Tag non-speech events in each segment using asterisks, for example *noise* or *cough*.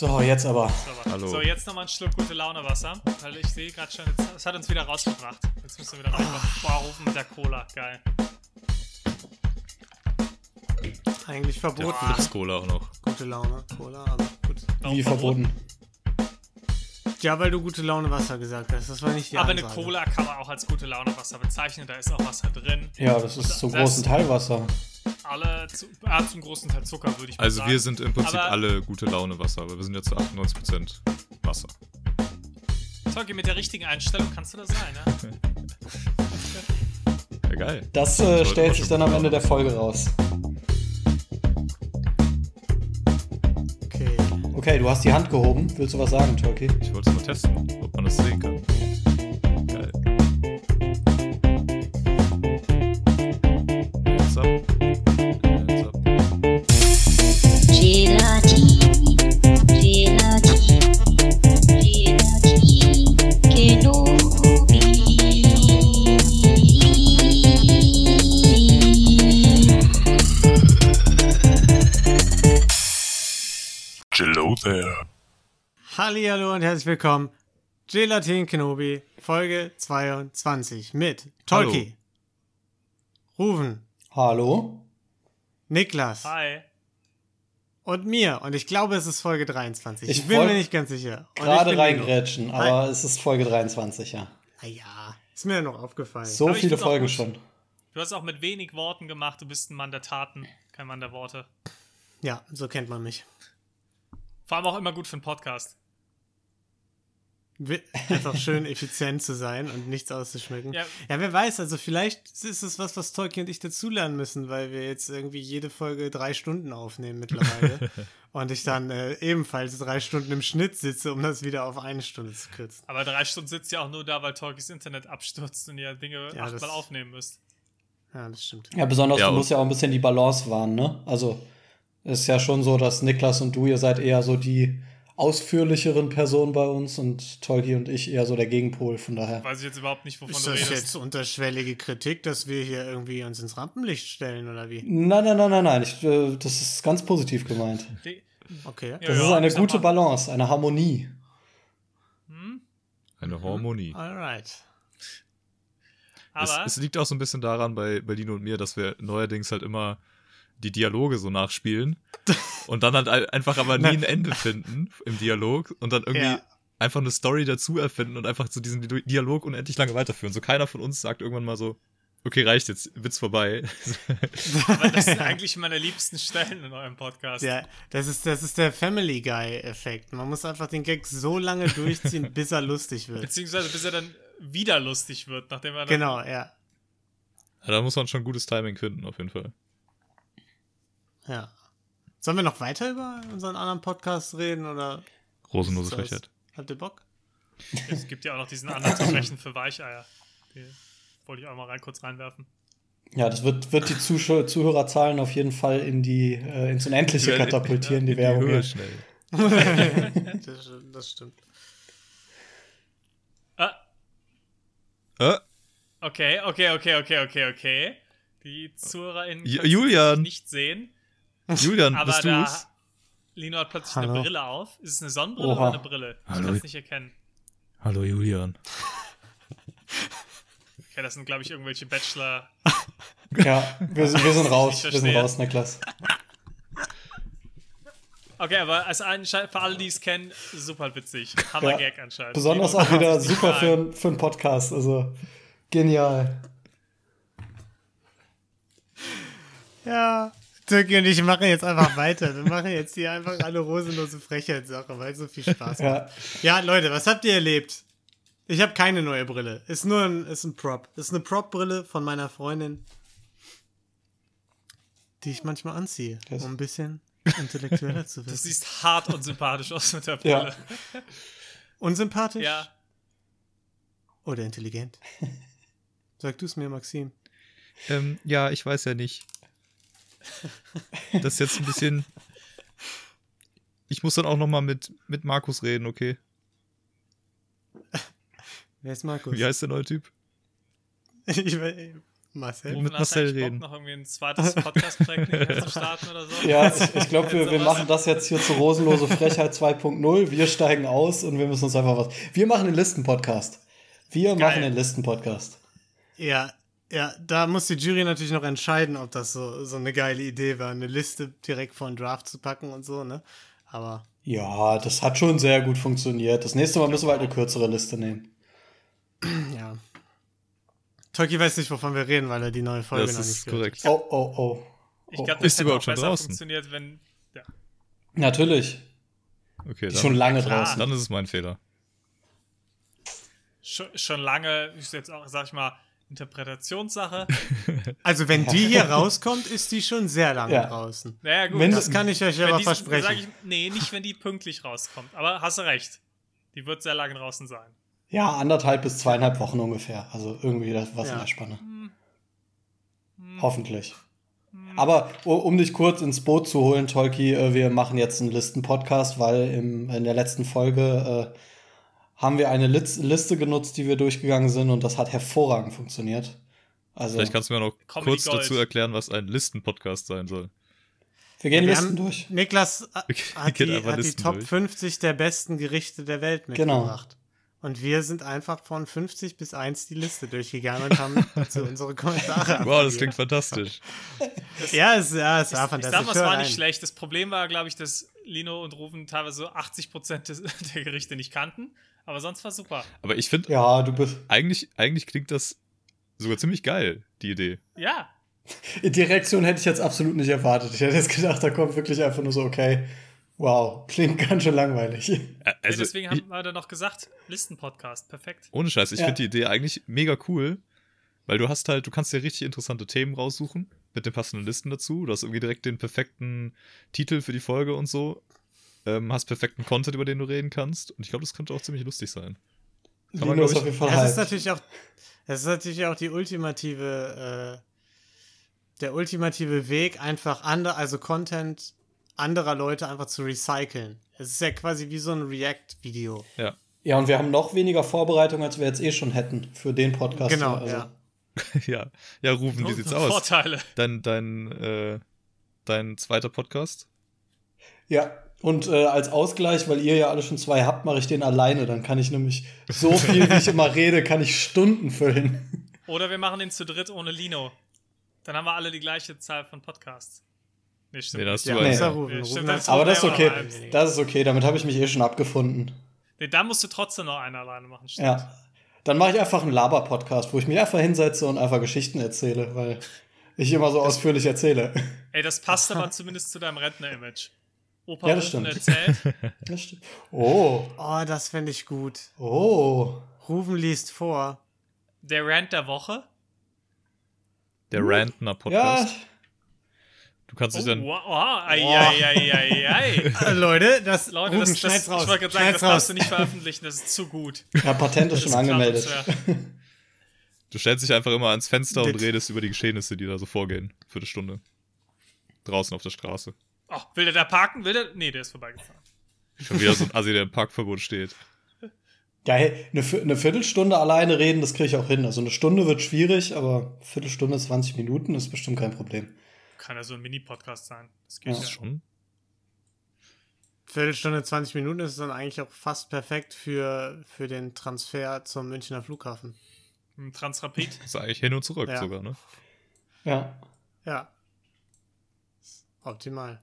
So, jetzt aber. So, Hallo. so jetzt nochmal ein Schluck gute Laune Wasser, weil ich sehe gerade schon, es hat uns wieder rausgebracht. Jetzt müssen wir wieder rein. Boah, rufen mit der Cola, geil. Eigentlich verboten. Fritz Cola auch noch. Gute Laune, Cola, aber gut. Warum Wie verboten. Ja, weil du gute Laune Wasser gesagt hast. Das war nicht die Aber eine Ansage. Cola kann man auch als gute Laune Wasser bezeichnen, da ist auch Wasser drin. Ja, das ist zum Das- großen Teil Wasser. Alle, zu, ah, zum großen Teil Zucker, würde ich mal Also sagen. wir sind im Prinzip Aber- alle gute Laune Wasser, aber wir sind ja zu 98% Wasser. Tolki, mit der richtigen Einstellung kannst du das sein, ne? *laughs* Ja, geil. Das äh, stellt sich dann am Ende der. Folge raus. Okay. Okay, du hast die Hand gehoben. Willst du was sagen, Turkey? Ich wollte es mal testen, ob man das sehen kann. Geil. Hands up. Hallihallo und herzlich willkommen. Gelatin Kenobi, Folge 22 mit Tolki, Ruven, Hallo? Niklas Hi. und mir. Und ich glaube, es ist Folge 23. Ich, Ich bin mir nicht ganz sicher. Und Gerade reingrätschen, aber es ist Folge 23, ja. Naja, ist mir ja noch aufgefallen. So Aber viele Folgen schon. Du hast auch mit wenig Worten gemacht, du bist ein Mann der Taten, kein Mann der Worte. Ja, so kennt man mich. Vor allem auch immer gut für einen Podcast. Einfach schön effizient zu sein und nichts auszuschmücken. Ja. Ja. wer weiß, also vielleicht ist es was, was Tolkien und ich dazulernen müssen, weil wir jetzt irgendwie jede Folge drei Stunden aufnehmen mittlerweile. *laughs* und ich dann äh, ebenfalls drei Stunden im Schnitt sitze, um das wieder auf eine Stunde zu kürzen. Aber drei Stunden sitzt ja auch nur da, weil Tolkis Internet abstürzt und ihr Dinge Ja, achtmal aufnehmen müsst. Ja, das stimmt. Ja, besonders Ja, du musst ja auch ein bisschen die Balance wahren, ne? Also, es ist ja schon so, dass Niklas und du, ihr seid eher so die ausführlicheren Personen bei uns und Tolki und ich eher so der Gegenpol, von daher. Weiß ich jetzt überhaupt nicht, wovon Ist du das redest. jetzt unterschwellige Kritik, dass wir hier irgendwie uns ins Rampenlicht stellen oder wie? Nein, nein, nein, nein, nein. Ich, äh, das ist ganz positiv gemeint. Okay. Ja, Das ist eine gute Balance, eine Harmonie. Eine Harmonie. Alright. Es, Aber es liegt auch so ein bisschen daran bei, bei Lino und mir, dass wir neuerdings halt immer die Dialoge so nachspielen *laughs* und dann halt ein- einfach aber nie ein Ende finden im Dialog und dann irgendwie Ja. einfach eine Story dazu erfinden und einfach so diesen Di- Dialog unendlich lange weiterführen. So keiner von uns sagt irgendwann mal so, okay, reicht jetzt, Witz vorbei. *laughs* aber das sind eigentlich meine liebsten Stellen in eurem Podcast. Ja, das ist, das ist der Family Guy-Effekt. Man muss einfach den Gag so lange durchziehen, *laughs* bis er lustig wird. Beziehungsweise bis er dann wieder lustig wird, nachdem er dann Genau, ja. Ja, da muss man schon gutes Timing finden, auf jeden Fall. Ja. Sollen wir noch weiter über unseren anderen Podcast reden oder Rosenlose Frechheit. habt ihr Bock? Es gibt ja auch noch diesen anderen zu sprechen für Weicheier. Die wollte ich auch mal rein, kurz reinwerfen. Ja, das wird, wird die Zuschau Zuhörerzahlen auf jeden Fall in die, äh, ins Unendliche katapultieren, die Werbung. Höhe hier. schnell. *laughs* *laughs* Das, stimmt- das stimmt. Ah, Äh, okay, okay, okay, okay, okay, okay. Die ZuhörerInnen können Julian. nicht sehen, *laughs* Julian, aber bist da du's? Lino hat plötzlich Hallo. eine Brille auf. Ist es eine Sonnenbrille Oha. oder eine Brille? Ich kann es nicht erkennen. Hallo Julian. *laughs* Okay, das sind, glaube ich, irgendwelche Bachelor. *laughs* Ja, wir, sind- wir sind raus. Wir sind raus, Niklas. Okay, aber als für alle, die es kennen, super witzig. Hammer Ja. Gag anscheinend. Besonders auch wieder super für, für einen Podcast. Also genial. Ja. Türki und ich machen jetzt einfach weiter. Wir machen jetzt hier einfach eine rosenlose Frechheitssache, weil es so viel Spaß macht. Ja, Ja, Leute, was habt ihr erlebt? Ich habe keine neue Brille. Ist nur ein, ist ein Prop. Ist eine Prop-Brille von meiner Freundin, die ich manchmal anziehe, Das- um ein bisschen intellektueller zu *laughs* Du werden. siehst hart und sympathisch aus mit der Ja. Brille. Unsympathisch Ja. oder intelligent? *laughs* Sag du es mir, Maxim. Ähm, ja, ich weiß ja nicht. Das ist jetzt ein bisschen. Ich muss dann auch noch mal mit, mit Markus reden, okay? Wer ist Markus? Wie heißt der neue Typ? Ich, we- Marcel? Mit hast Marcel Bock, reden. noch irgendwie ein zweites Podcast-Projekt zu starten oder so? Ja, ich, ich glaube, wir, wir machen das jetzt hier zu Rosenlose Frechheit 2.0. Wir steigen aus und wir müssen uns einfach was. Wir machen den Listen-Podcast. Wir machen den Listen-Podcast. Ja, ja, da muss die Jury natürlich noch entscheiden, ob das so, so eine geile Idee war, eine Liste direkt vor den Draft zu packen und so, ne? Aber Ja, das hat schon sehr gut funktioniert. Das nächste Mal müssen wir halt eine kürzere Liste nehmen. *clears throat* ja. Tolki weiß nicht, wovon wir reden, weil er die neue Folge Das noch nicht ist gehört korrekt. Oh, oh, oh. Ich oh. glaube, Ist das hätte überhaupt auch schon draußen? funktioniert, wenn. Ja. Natürlich. Okay, ist schon lange klar. draußen. dann ist es mein Fehler. Schon, schon lange, ist jetzt auch, sag ich mal, Interpretationssache. *laughs* Also, wenn die hier rauskommt, ist die schon sehr lange Ja. draußen. Naja, gut. Wenn- Das kann ich euch aber die- versprechen. Ich, nee, nicht, wenn die pünktlich rauskommt. Aber hast du recht. Die wird sehr lange draußen sein. Ja, anderthalb bis zweieinhalb Wochen ungefähr. Also irgendwie das was Ja. in der Spanne. Hm. Hoffentlich. Aber u- um dich kurz ins Boot zu holen, Tolki, äh, wir machen jetzt einen Listen-Podcast, weil im, in der letzten Folge äh, haben wir eine Liste genutzt, die wir durchgegangen sind und das hat hervorragend funktioniert. Also, Vielleicht kannst du mir noch Comedy kurz Gold. dazu erklären, was ein Listen-Podcast sein soll. wir gehen Wir Listen durch. Niklas äh, *laughs* hat die, hat die Top durch. 50 der besten Gerichte der Welt Genau. mitgebracht. Und wir sind einfach von 50 bis 1 die Liste durchgegangen und haben *laughs* zu unsere Kommentare Wow, das klingt fantastisch. Ja, es, ja, es war Ich fantastisch. sag mal, es war nicht schlecht. Das Problem war, glaube ich, dass Lino und Rufen teilweise so 80% des, *laughs* der Gerichte nicht kannten. Aber sonst war super. Aber ich finde, Ja, du bist. eigentlich, eigentlich klingt das sogar ziemlich geil, die Idee. Ja. Die Reaktion hätte ich jetzt absolut nicht erwartet. Ich hätte jetzt gedacht, da kommt wirklich einfach nur so, okay, wow, klingt ganz schön langweilig. Ä- ja Also, deswegen ich, haben wir dann noch gesagt, Listen-Podcast, perfekt. ohne Scheiß, ich Ja. finde die Idee eigentlich mega cool, weil du hast halt, du kannst dir richtig interessante Themen raussuchen mit den passenden Listen dazu. Du hast irgendwie direkt den perfekten Titel für die Folge und so. Ähm, hast perfekten Content, über den du reden kannst. Und ich glaube, das könnte auch ziemlich lustig sein. Kann man, glaub auf ich- jeden Fall es ist natürlich auch, es ist natürlich auch die ultimative, äh, der ultimative Weg, einfach andere, also Content anderer Leute einfach zu recyceln. Es ist ja quasi wie so ein React-Video. Ja. Ja, und wir haben noch weniger Vorbereitung, als wir jetzt eh schon hätten für den Podcast. Genau. Also, ja. *laughs* ja. Ja, Rufen, wie sieht's aus? Vorteile. Dein, dein, äh, dein zweiter Podcast? Ja, und äh, als Ausgleich, weil ihr ja alle schon zwei habt, mache ich den alleine. Dann kann ich nämlich so viel, wie ich immer rede, kann ich Stunden füllen. Oder wir machen den zu dritt ohne Lino. Dann haben wir alle die gleiche Zahl von Podcasts. Nee, stimmt. Nee, da hast Ja, Nee. das ja. Nee, stimmt, das- Aber das ist okay. Das ist okay, damit habe ich mich eh schon abgefunden. nee, da musst du trotzdem noch einen alleine machen. Stimmt. Ja. Dann mache ich einfach einen Laber-Podcast, wo ich mich einfach hinsetze und einfach Geschichten erzähle, weil ich immer so ausführlich erzähle. Ey, das passt *laughs* aber zumindest zu deinem Rentner-Image. Opa Ja, das Rufen stimmt. erzählt. *laughs* Das stimmt. Oh, Oh, das fände ich gut. oh. Rufen liest vor. Der Rant der Woche. Der Rantner Ja, Podcast. Du kannst Oh, dich dann. wow, wow. Ei, ei, ei, ei, ei. *laughs* Äh, Leute, das, Leute, Rufen, das, das, schneid's ich raus. wollte gerade sagen, das raus. darfst du nicht veröffentlichen, das ist zu gut. ja, Patent ist schon angemeldet. ja. Du stellst dich einfach immer ans Fenster und redest über die Geschehnisse, die da so vorgehen. Für eine Stunde. Draußen auf der Straße. Oh, will der da parken? Will der? Nee, der ist vorbeigefahren. Schon wieder so ein Assi, der im Parkverbot steht. Ja, hey, eine, eine Viertelstunde alleine reden, das kriege ich auch hin. Also eine Stunde wird schwierig, aber Viertelstunde, 20 Minuten ist bestimmt kein Problem. Kann ja so ein Mini-Podcast sein. Das geht Ja. ja. Schon? Viertelstunde, 20 Minuten ist dann eigentlich auch fast perfekt für, für den Transfer zum Münchner Flughafen. Ein Transrapid. Das ist eigentlich hin und zurück Ja. sogar, ne? Ja. Ja. Optimal.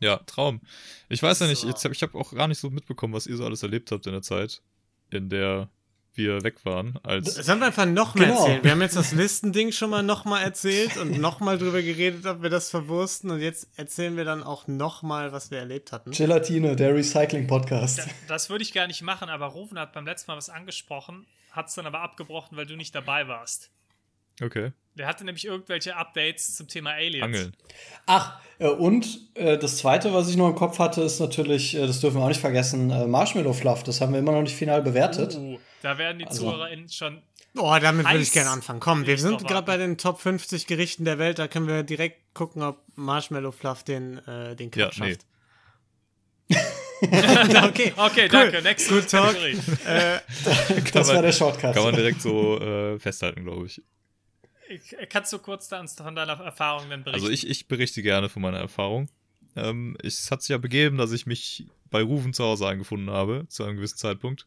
Ja, Traum. Ich weiß ja nicht, So. jetzt hab, ich habe auch gar nicht so mitbekommen, was ihr so alles erlebt habt in der Zeit, in der wir weg waren. Als Das haben wir einfach noch mal Genau. erzählt. Wir haben jetzt das Listending schon mal noch mal erzählt und noch mal drüber geredet, ob wir das verwursten. Und jetzt erzählen wir dann auch noch mal, was wir erlebt hatten. Gelatine, der Recycling-Podcast. Da- Das würde ich gar nicht machen, aber Rufen hat beim letzten Mal was angesprochen, hat es dann aber abgebrochen, weil du nicht dabei warst. Okay, Der hatte nämlich irgendwelche Updates zum Thema Aliens. Angeln. Ach, äh, und äh, das zweite, was ich noch im Kopf hatte, ist natürlich, äh, das dürfen wir auch nicht vergessen, äh, Marshmallow Fluff. Das haben wir immer noch nicht final bewertet. Uh, da werden die Also- ZuhörerInnen schon. Oh, damit würde ich gerne anfangen. Komm, wir sind gerade bei den Top 50 Gerichten der Welt. Da können wir direkt gucken, ob Marshmallow Fluff den, äh, den Ja, Cup nee. schafft. *laughs* *laughs* okay, Okay, Cool. danke. Next Good talk. Äh, Das man- war der Shortcut. Kann man direkt so äh, festhalten, glaube ich. Ich- Kannst du kurz da uns von deiner Erfahrung dann berichten? Also ich, ich berichte gerne von meiner Erfahrung. Ähm, es hat sich ja begeben, dass ich mich bei Rufen zu Hause eingefunden habe, zu einem gewissen Zeitpunkt.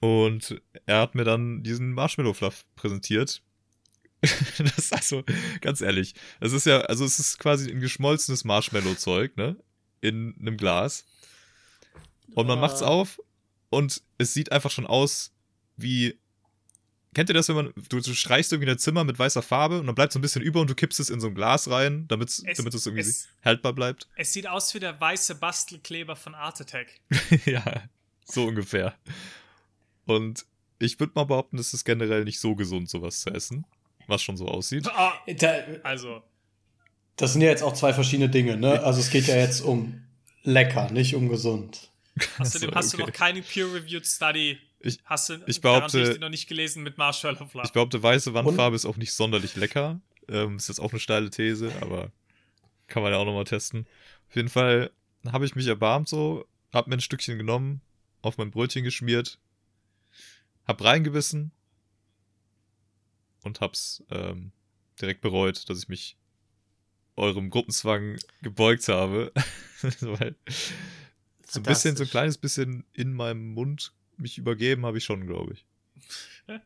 Und er hat mir dann diesen Marshmallow Fluff präsentiert. *laughs* das ist also, ganz ehrlich, das ist ja, also es ist quasi ein geschmolzenes Marshmallow-Zeug, ne? In einem Glas. Und man Ah. macht's auf und es sieht einfach schon aus wie. Kennt ihr das, wenn man. Du, du streichst irgendwie dein Zimmer mit weißer Farbe und dann bleibt so ein bisschen über und du kippst es in so ein Glas rein, damit Es- irgendwie es- haltbar bleibt? es sieht aus wie der weiße Bastelkleber von Art Attack. *laughs* ja, so ungefähr. Und ich würde mal behaupten, es ist generell nicht so gesund, sowas zu essen, was schon so aussieht. Ah, Da- also, Das sind ja jetzt auch zwei verschiedene Dinge, ne? Also es geht ja jetzt um lecker, nicht um gesund. außerdem *laughs* So, hast du okay. noch keine Peer-Reviewed Study. Ich- hast du ich behaupte- die noch nicht gelesen mit Marshmallow Fluff. Ich behaupte, weiße Wandfarbe ist auch nicht sonderlich lecker. Ähm, ist jetzt auch eine steile These, aber kann man ja auch nochmal testen. Auf jeden Fall habe ich mich erbarmt so, hab mir ein Stückchen genommen, auf mein Brötchen geschmiert, hab reingebissen und hab's ähm, direkt bereut, dass ich mich eurem Gruppenzwang gebeugt habe. *laughs* Weil so ein bisschen, so ein kleines bisschen in meinem Mund mich übergeben habe ich schon, glaube ich. *laughs*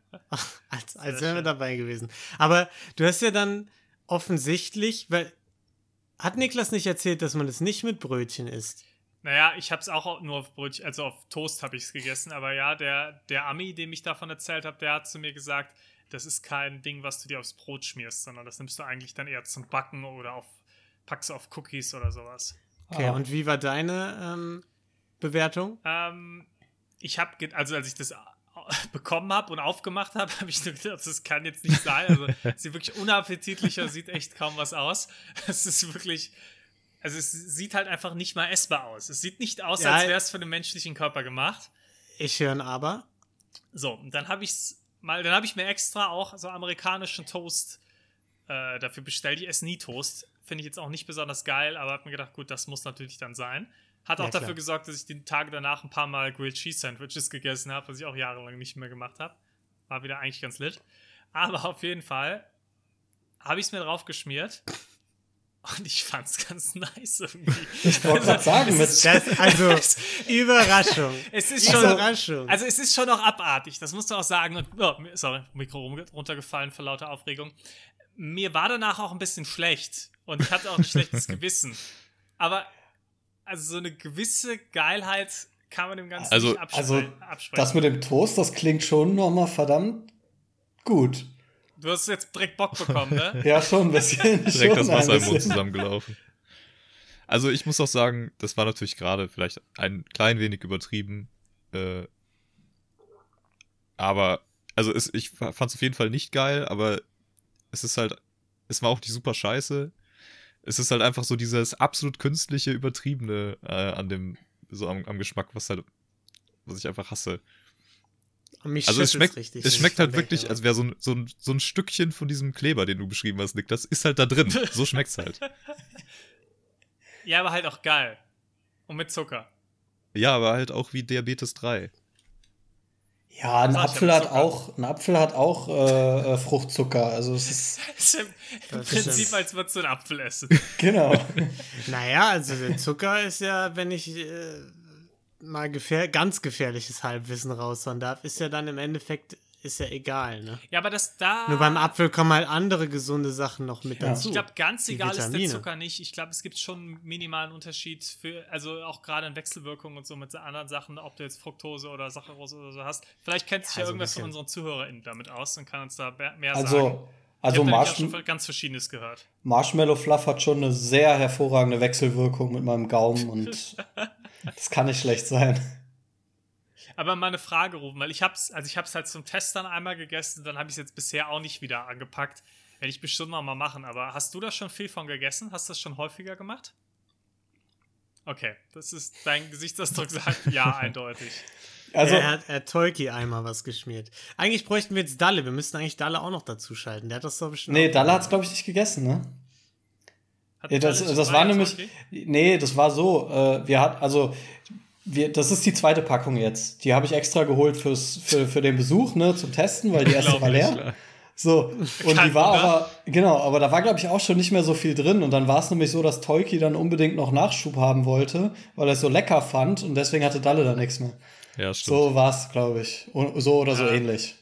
als als wären wir dabei gewesen. Aber du hast ja dann offensichtlich, weil hat Niklas nicht erzählt, dass man es nicht mit Brötchen isst? Naja, ich habe es auch nur auf Brötchen, also auf Toast habe ich es gegessen, aber ja, der, der Ami, dem ich davon erzählt habe, der hat zu mir gesagt, das ist kein Ding, was du dir aufs Brot schmierst, sondern das nimmst du eigentlich dann eher zum Backen oder auf, packst du auf Cookies oder sowas. Okay, Ah. und wie war deine ähm, Bewertung? Ähm, ich habe, also als ich das bekommen habe und aufgemacht habe, *laughs* habe ich nur gedacht, das kann jetzt nicht sein. Also es sieht wirklich unappetitlicher, sieht echt kaum was aus. *laughs* Es ist wirklich, also es sieht halt einfach nicht mal essbar aus. Es sieht nicht aus, Ja, als wäre es für den menschlichen Körper gemacht. Ich höre ein Aber. So, und dann habe ich mal, dann habe ich mir extra auch so amerikanischen Toast äh, dafür bestellt. Ich esse nie Toast. Finde ich jetzt auch nicht besonders geil, aber habe mir gedacht, gut, das muss natürlich dann sein. Hat Ja, auch dafür klar. gesorgt, dass ich die Tage danach ein paar Mal Grilled Cheese Sandwiches gegessen habe, was ich auch jahrelang nicht mehr gemacht habe. War wieder eigentlich ganz lit. Aber auf jeden Fall habe ich es mir drauf geschmiert. Und ich fand es ganz *laughs* nice irgendwie. Ich wollte gerade sagen, mit, Das, also, *laughs* Überraschung. *laughs* Es ist schon, Überraschung. also es ist schon noch abartig, das musst du auch sagen. Und, oh, sorry, Mikro runtergefallen vor lauter Aufregung. Mir war danach auch ein bisschen schlecht und ich hatte auch ein schlechtes Gewissen. Aber also so eine gewisse Geilheit kann man dem Ganzen Also- nicht abspre also absprechen. das mit dem Toast, das klingt schon nochmal verdammt gut. du hast jetzt direkt Bock bekommen, ne? *laughs* Ja, schon ein bisschen. Direkt schon das Wasser im Mund zusammengelaufen. Also ich muss auch sagen, das war natürlich gerade vielleicht ein klein wenig übertrieben. Äh, aber, also es, ich fand es auf jeden Fall nicht geil, aber es ist halt, es war auch nicht super scheiße. Es ist halt einfach so dieses absolut künstliche, übertriebene äh, an dem, so am, am Geschmack, was halt, was ich einfach hasse. Mich Also es schmeckt, richtig, es wenn schmeckt halt wirklich, als wäre so ein, so, ein, so ein Stückchen von diesem Kleber, den du beschrieben hast, Nick, das ist halt da drin. So schmeckt's halt. *laughs* Ja, aber halt auch geil. Und mit Zucker. Ja, aber halt auch wie Diabetes 3. Ja, ein Apfel hat auch, ein Apfel hat auch äh, äh, Fruchtzucker. Also es ist *laughs* ist im, im Prinzip, stimmt. als würdest du einen Apfel essen. *laughs* genau. Naja, also der Zucker ist ja, wenn ich äh, mal gefähr ganz gefährliches Halbwissen raushauen darf, ist ja dann im Endeffekt, ist ja egal, ne? Ja, aber das da. Nur beim Apfel kommen halt andere gesunde Sachen noch mit Ja. dazu. Ich glaube, ganz egal ist der. Zucker nicht. Ich glaube, es gibt schon einen minimalen Unterschied für, also auch gerade in Wechselwirkungen und so mit anderen Sachen, ob du jetzt Fructose oder Saccharose oder so hast. Vielleicht kennt sich ja, Ja, so ein irgendwer von unseren ZuhörerInnen damit aus und kann uns da mehr sagen. Also, Ich also auch Marsh schon ganz Verschiedenes gehört. Marshmallow Fluff hat schon eine sehr hervorragende Wechselwirkung mit meinem Gaumen und *laughs* das kann nicht schlecht sein. Aber mal eine Frage rufen, weil ich hab's, also ich hab's halt zum Test dann einmal gegessen, dann habe ich es jetzt bisher auch nicht wieder angepackt. Werde ich bestimmt noch mal machen, aber hast du da schon viel von gegessen? Hast du das schon häufiger gemacht? Okay, das ist dein Gesichtsausdruck sagt *laughs* ja eindeutig. Also, er hat, er hat Tolki einmal was geschmiert. Eigentlich bräuchten wir jetzt Dalle. Wir müssten eigentlich Dalle auch noch dazu schalten. Der hat das doch bestimmt. nee, Dalle gemacht. hat's, glaube ich, nicht gegessen, ne? Hat Ja, das, das war nämlich, okay? nee, das war so, äh, wir hat, also wir, das ist die zweite Packung jetzt. Die habe ich extra geholt fürs, für, für den Besuch, ne, zum Testen, weil die erste war leer. Klar. So, und Kein die war Wunder. aber, genau, aber da war, glaube ich, auch schon nicht mehr so viel drin. Und dann war es nämlich so, dass Tolki dann unbedingt noch Nachschub haben wollte, weil er es so lecker fand und deswegen hatte Dalle da nichts mehr. Ja, stimmt. So war es, glaube ich. Und So oder so Ja. ähnlich.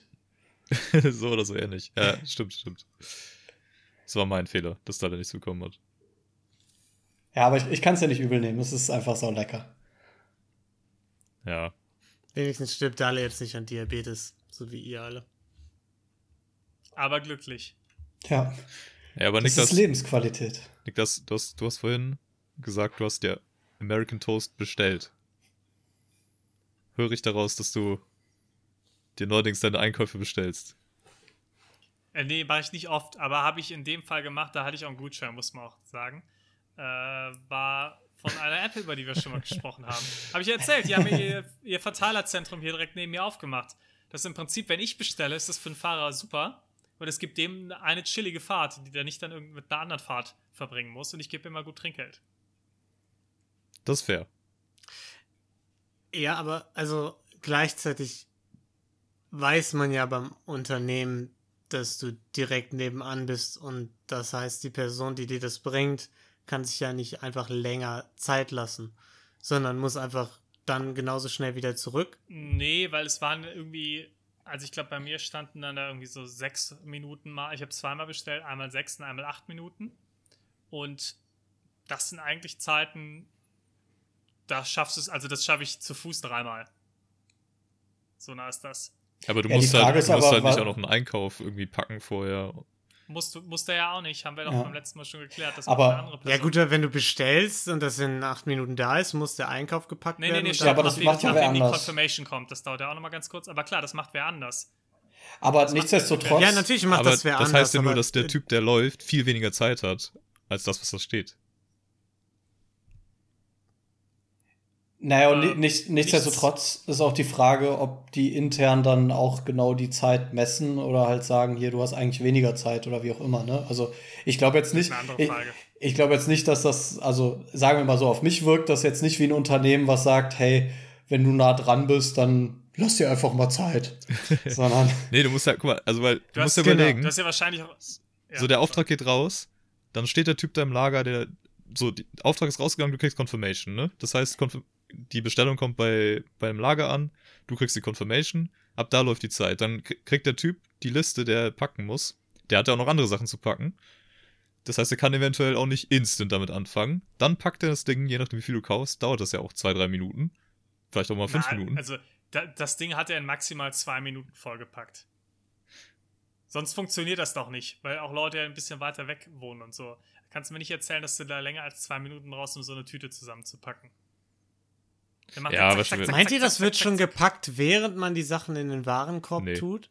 *laughs* So, oder so ähnlich. Ja, stimmt, stimmt. Das war mein Fehler, dass da der nichts bekommen hat. Ja, aber ich, ich kann es ja nicht übel nehmen. Es ist einfach so lecker. Ja. Wenigstens stirbt alle jetzt nicht an Diabetes, so wie ihr alle. Aber glücklich. Ja, Ja, aber das Niklas, ist Lebensqualität. Niklas du, hast, du hast vorhin gesagt, du hast dir American Toast bestellt. Höre ich daraus, dass du dir neuerdings deine Einkäufe bestellst? Äh, nee, mache ich nicht oft, aber habe ich in dem Fall gemacht, da hatte ich auch einen Gutschein, muss man auch sagen. Äh, war von einer App, über die wir schon mal gesprochen haben. Habe ich ja erzählt, die haben ihr, ihr Verteilerzentrum hier direkt neben mir aufgemacht. Das ist im Prinzip, wenn ich bestelle, ist das für einen Fahrer super, weil es gibt dem eine chillige Fahrt, die der nicht dann irgendwie mit einer anderen Fahrt verbringen muss und ich gebe immer gut Trinkgeld. Das ist fair. Ja, aber also gleichzeitig weiß man ja beim Unternehmen, dass du direkt nebenan bist und das heißt, die Person, die dir das bringt, kann sich ja nicht einfach länger Zeit lassen, sondern muss einfach dann genauso schnell wieder zurück. Nee, weil es waren irgendwie, also ich glaube, bei mir standen dann da irgendwie so sechs Minuten mal. Ich habe zweimal bestellt, einmal sechs und einmal acht Minuten. Und das sind eigentlich Zeiten, da schaffst du es, also das schaffe ich zu Fuß dreimal. So nah ist das. Aber du Ja, musst halt, du musst aber, halt nicht auch noch einen Einkauf irgendwie packen vorher. Musst du, musst du ja auch nicht, haben wir doch Ja. beim letzten Mal schon geklärt. Das Aber- eine andere Person. Ja gut, wenn du bestellst und das in acht Minuten da ist, muss der Einkauf gepackt Nee, nee, werden. nee, stopp, Ja, aber macht das macht ja wer wenn die anders. Confirmation kommt. Das dauert ja auch nochmal ganz kurz. Aber klar, das macht wer anders. Aber macht- nichtsdestotrotz. ja, natürlich macht aber das wer das anders. heißt ja nur, dass der Typ, der läuft, viel weniger Zeit hat, als das, was da steht. Naja, und Äh, ni- nicht, nichtsdestotrotz ist auch die Frage, ob die intern dann auch genau die Zeit messen oder halt sagen, hier, du hast eigentlich weniger Zeit oder wie auch immer, ne? Also ich glaube jetzt nicht. Ich, glaube jetzt nicht, dass das, also sagen wir mal so, auf mich wirkt das jetzt nicht wie ein Unternehmen, was sagt, hey, wenn du nah dran bist, dann lass dir einfach mal Zeit. *laughs* Sondern, Nee, du musst ja, guck mal, also weil, du, Du musst hast, ja genau, überlegen, Du hast ja wahrscheinlich auch. Ja. so der Auftrag geht raus, dann steht der Typ da im Lager, der, so, der Auftrag ist rausgegangen, du kriegst Confirmation, ne? Das heißt, Konfirm die Bestellung kommt bei, beim Lager an, du kriegst die Confirmation, ab da läuft die Zeit. Dann kriegt der Typ die Liste, der er packen muss. Der hat ja auch noch andere Sachen zu packen. Das heißt, er kann eventuell auch nicht instant damit anfangen. Dann packt er das Ding, je nachdem wie viel du kaufst, dauert das ja auch zwei, drei Minuten. Vielleicht auch mal fünf Na, Minuten. Also, da, das Ding hat er in maximal zwei Minuten vollgepackt. Sonst funktioniert das doch nicht, weil auch Leute ja ein bisschen weiter weg wohnen und so. Kannst du mir nicht erzählen, dass du da länger als zwei Minuten brauchst, um so eine Tüte zusammenzupacken. Ja, dann zack, schon- zack, Meint zack, ihr, das zack, wird zack, schon zack. gepackt, während man die Sachen in den Warenkorb Nee. tut?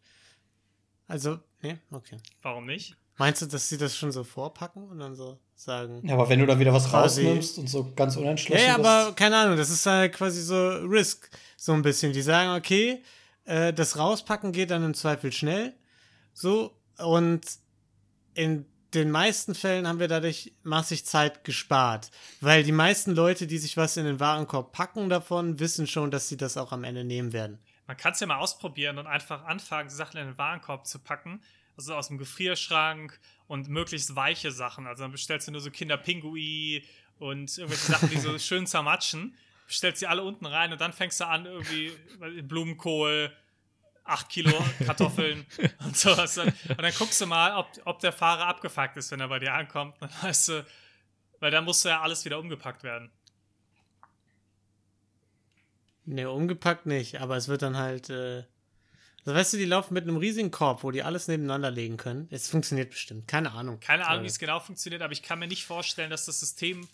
Also, nee, okay. Warum nicht? Meinst du, dass sie das schon so vorpacken und dann so sagen? ja, aber wenn du da wieder was rausnimmst und so ganz Ja, unentschlossen ja, bist- aber keine Ahnung, das ist halt quasi so Risk, so ein bisschen. Die sagen, okay, äh, das Rauspacken geht dann im Zweifel schnell, so, und in den meisten Fällen haben wir dadurch massig Zeit gespart, weil die meisten Leute, die sich was in den Warenkorb packen davon, wissen schon, dass sie das auch am Ende nehmen werden. Man kann es ja mal ausprobieren und einfach anfangen, Sachen in den Warenkorb zu packen. Also aus dem Gefrierschrank und möglichst weiche Sachen. Also dann bestellst du nur so Kinderpingui und irgendwelche Sachen, die so *laughs* schön zermatschen. Bestellst sie alle unten rein und dann fängst du an, irgendwie Blumenkohl, 8 Kilo Kartoffeln *laughs* und sowas. Und dann guckst du mal, ob, ob der Fahrer abgefuckt ist, wenn er bei dir ankommt. Dann weißt du, weil dann musste ja alles wieder umgepackt werden. Ne, umgepackt nicht, aber es wird dann halt, äh, also weißt du, die laufen mit einem riesigen Korb, wo die alles nebeneinander legen können. Es funktioniert bestimmt, keine Ahnung. Keine Ahnung, Äh, wie es genau funktioniert, aber ich kann mir nicht vorstellen, dass das System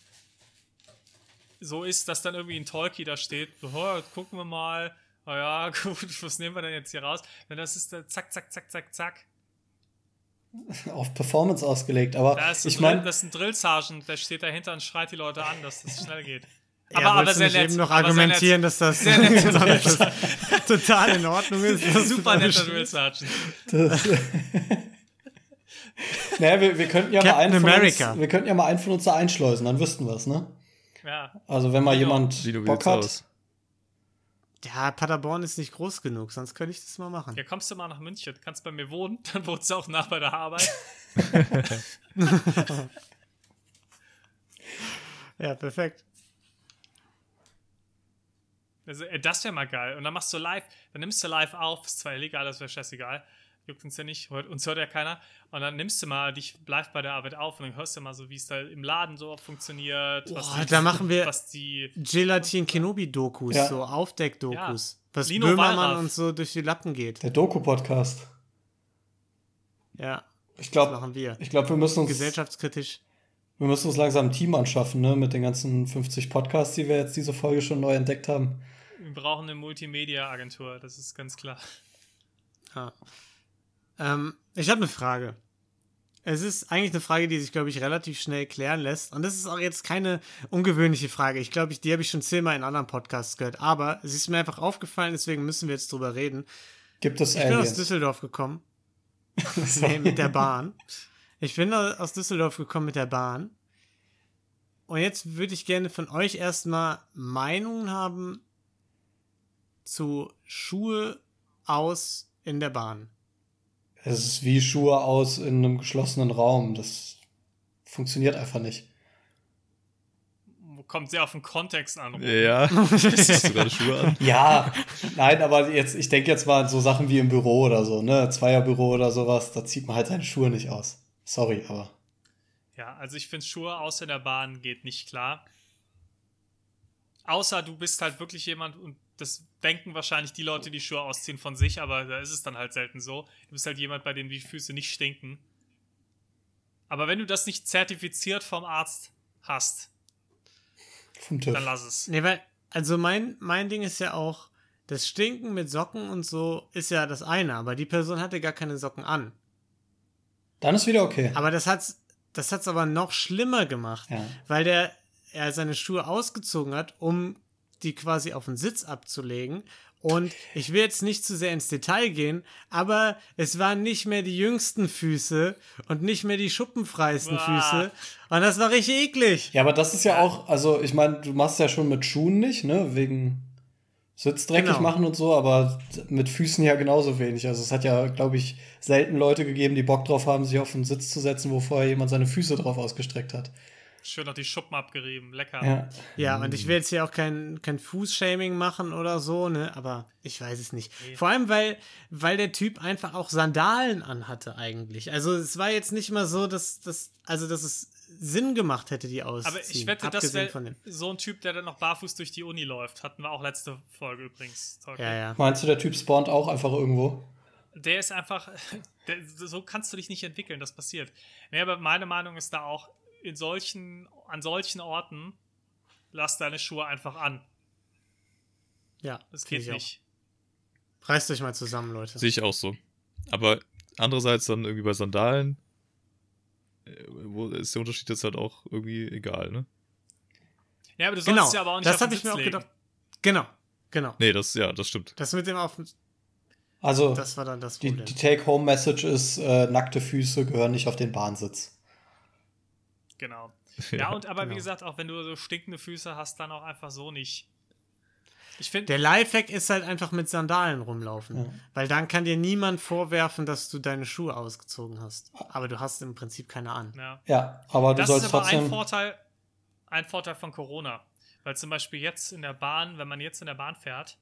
so ist, dass dann irgendwie ein Talkie da steht. So, "Oh, gucken wir mal. Na ja, *laughs* gut, was nehmen wir denn jetzt hier raus? Wenn das ist äh, zack, zack, zack, zack, zack. auf Performance ausgelegt. Aber Da ist ich Drill, meine, das ist ein Drill Sergeant, der steht dahinter und schreit die Leute an, dass das schnell geht. *laughs* Ja, aber, aber wolltest du sehr nett. eben noch aber argumentieren, dass das, Sehr nett. *laughs* dass das total in Ordnung ist. Super netter. Drill Sergeant. naja, wir, wir könnten ja mal einen von America. uns, wir könnten ja mal einen von uns da einschleusen, dann wüssten wir es, ne? Ja. Also wenn mal Genau. jemand Bock hat. aus? Ja, Paderborn ist nicht groß genug, sonst könnte ich das mal machen. Ja, kommst du mal nach München, kannst bei mir wohnen, *laughs* dann wohnst du auch nach bei der Arbeit. *laughs* Ja, perfekt. Also, ey, das wäre mal geil. Und dann machst du live, dann nimmst du live auf, ist zwar illegal, das wäre scheißegal. Juckt uns ja nicht, uns hört ja keiner. Und dann nimmst du mal dich live bei der Arbeit auf und dann hörst du mal so, wie es da im Laden so funktioniert. was Boah, die- da machen wir- was die. Gelatin Kenobi-Dokus, Ja. so Aufdeck-Dokus. Was Lino Böhmermann Wallraff. uns so durch die Lappen geht. Der Doku-Podcast. Ja, Ich das glaube, machen wir. ich glaub, wir müssen uns Gesellschaftskritisch. Wir müssen uns langsam ein Team anschaffen, ne? Mit den ganzen 50 Podcasts, die wir jetzt diese Folge schon neu entdeckt haben. Wir brauchen eine Multimedia-Agentur, das ist ganz klar. Ja. Ähm, ich habe eine Frage. Es ist eigentlich eine Frage, die sich, glaube ich, relativ schnell klären lässt. Und das ist auch jetzt keine ungewöhnliche Frage. Ich glaube, ich, die habe ich schon zehnmal in anderen Podcasts gehört. Aber es ist mir einfach aufgefallen, deswegen müssen wir jetzt drüber reden. Gibt es Ich bin aus Aliens? Düsseldorf gekommen. *laughs* nee, mit der Bahn. Ich bin aus Düsseldorf gekommen mit der Bahn. Und jetzt würde ich gerne von euch erstmal Meinungen haben zu Schuhe aus in der Bahn. Es ist wie Schuhe aus in einem geschlossenen Raum. Das funktioniert einfach nicht. Kommt sehr auf den Kontext an. Ja, *laughs* hast du gerade Schuhe an? Ja, nein, aber jetzt, ich denke jetzt mal an so Sachen wie im Büro oder so, ne? Zweierbüro oder sowas, da zieht man halt seine Schuhe nicht aus. Sorry, aber. Ja, also ich finde Schuhe aus in der Bahn geht nicht klar. Außer du bist halt wirklich jemand und das denken wahrscheinlich die Leute, die Schuhe ausziehen von sich, aber da ist es dann halt selten so. Du bist halt jemand, bei dem die Füße nicht stinken. Aber wenn du das nicht zertifiziert vom Arzt hast, dann lass es. Nee, weil, also mein, mein Ding ist ja auch, das Stinken mit Socken und so ist ja das eine, aber die Person hatte gar keine Socken an. Dann ist wieder okay. Aber das hat's, das hat's aber noch schlimmer gemacht, Ja. weil der er seine Schuhe ausgezogen hat, um die quasi auf den Sitz abzulegen. Und ich will jetzt nicht zu sehr ins Detail gehen, aber es waren nicht mehr die jüngsten Füße und nicht mehr die schuppenfreisten. Füße. Und das war richtig eklig. Ja, aber das ist ja auch, also ich meine, du machst ja schon mit Schuhen nicht, ne? Wegen Sitz dreckig Genau. machen und so, aber mit Füßen ja genauso wenig. Also es hat ja, glaube ich, selten Leute gegeben, die Bock drauf haben, sich auf einen Sitz zu setzen, wo vorher jemand seine Füße drauf ausgestreckt hat. Schön noch die Schuppen abgerieben, lecker. Ja. Ja, und ich will jetzt hier auch kein, kein Fußshaming machen oder so, ne? Aber ich weiß es nicht. Vor allem, weil, weil der Typ einfach auch Sandalen anhatte eigentlich. Also es war jetzt nicht mal so, dass, dass, also dass es Sinn gemacht hätte, die auszuziehen. Aber ich wette, das wäre so ein Typ, der dann noch barfuß durch die Uni läuft. Hatten wir auch letzte Folge übrigens. Tolkien. Ja, ja. Meinst du, der Typ spawnt auch einfach irgendwo? Der ist einfach, *laughs* der, so kannst du dich nicht entwickeln, das passiert. Nee, aber meine Meinung ist da auch, in solchen, an solchen Orten, lass deine Schuhe einfach an. Ja, Das geht ich nicht. Auch. Reißt euch mal zusammen, Leute. Sehe ich auch so. Aber andererseits dann irgendwie bei Sandalen, äh, wo ist der Unterschied jetzt halt auch irgendwie egal, ne? Ja, aber du sollst Genau, ja aber auch nicht das auf den habe ich mir Sitz auch legen. gedacht. Genau, genau. Nee, das, ja, das stimmt. Das mit dem auf Also, das war dann das die, Problem. die Take-Home-Message ist, äh, nackte Füße gehören nicht auf den Bahnsitz. Genau. *laughs* Ja, und aber wie genau. gesagt, auch wenn du so stinkende Füße hast, dann auch einfach so nicht. Ich finde, Der Lifehack ist halt einfach mit Sandalen rumlaufen. Ja. Weil dann kann dir niemand vorwerfen, dass du deine Schuhe ausgezogen hast. Aber du hast im Prinzip keine an. ja. Ja, aber du Das sollst ist aber ein trotzdem. Vorteil, ein Vorteil von Corona. Weil zum Beispiel jetzt in der Bahn, wenn man jetzt in der Bahn fährt,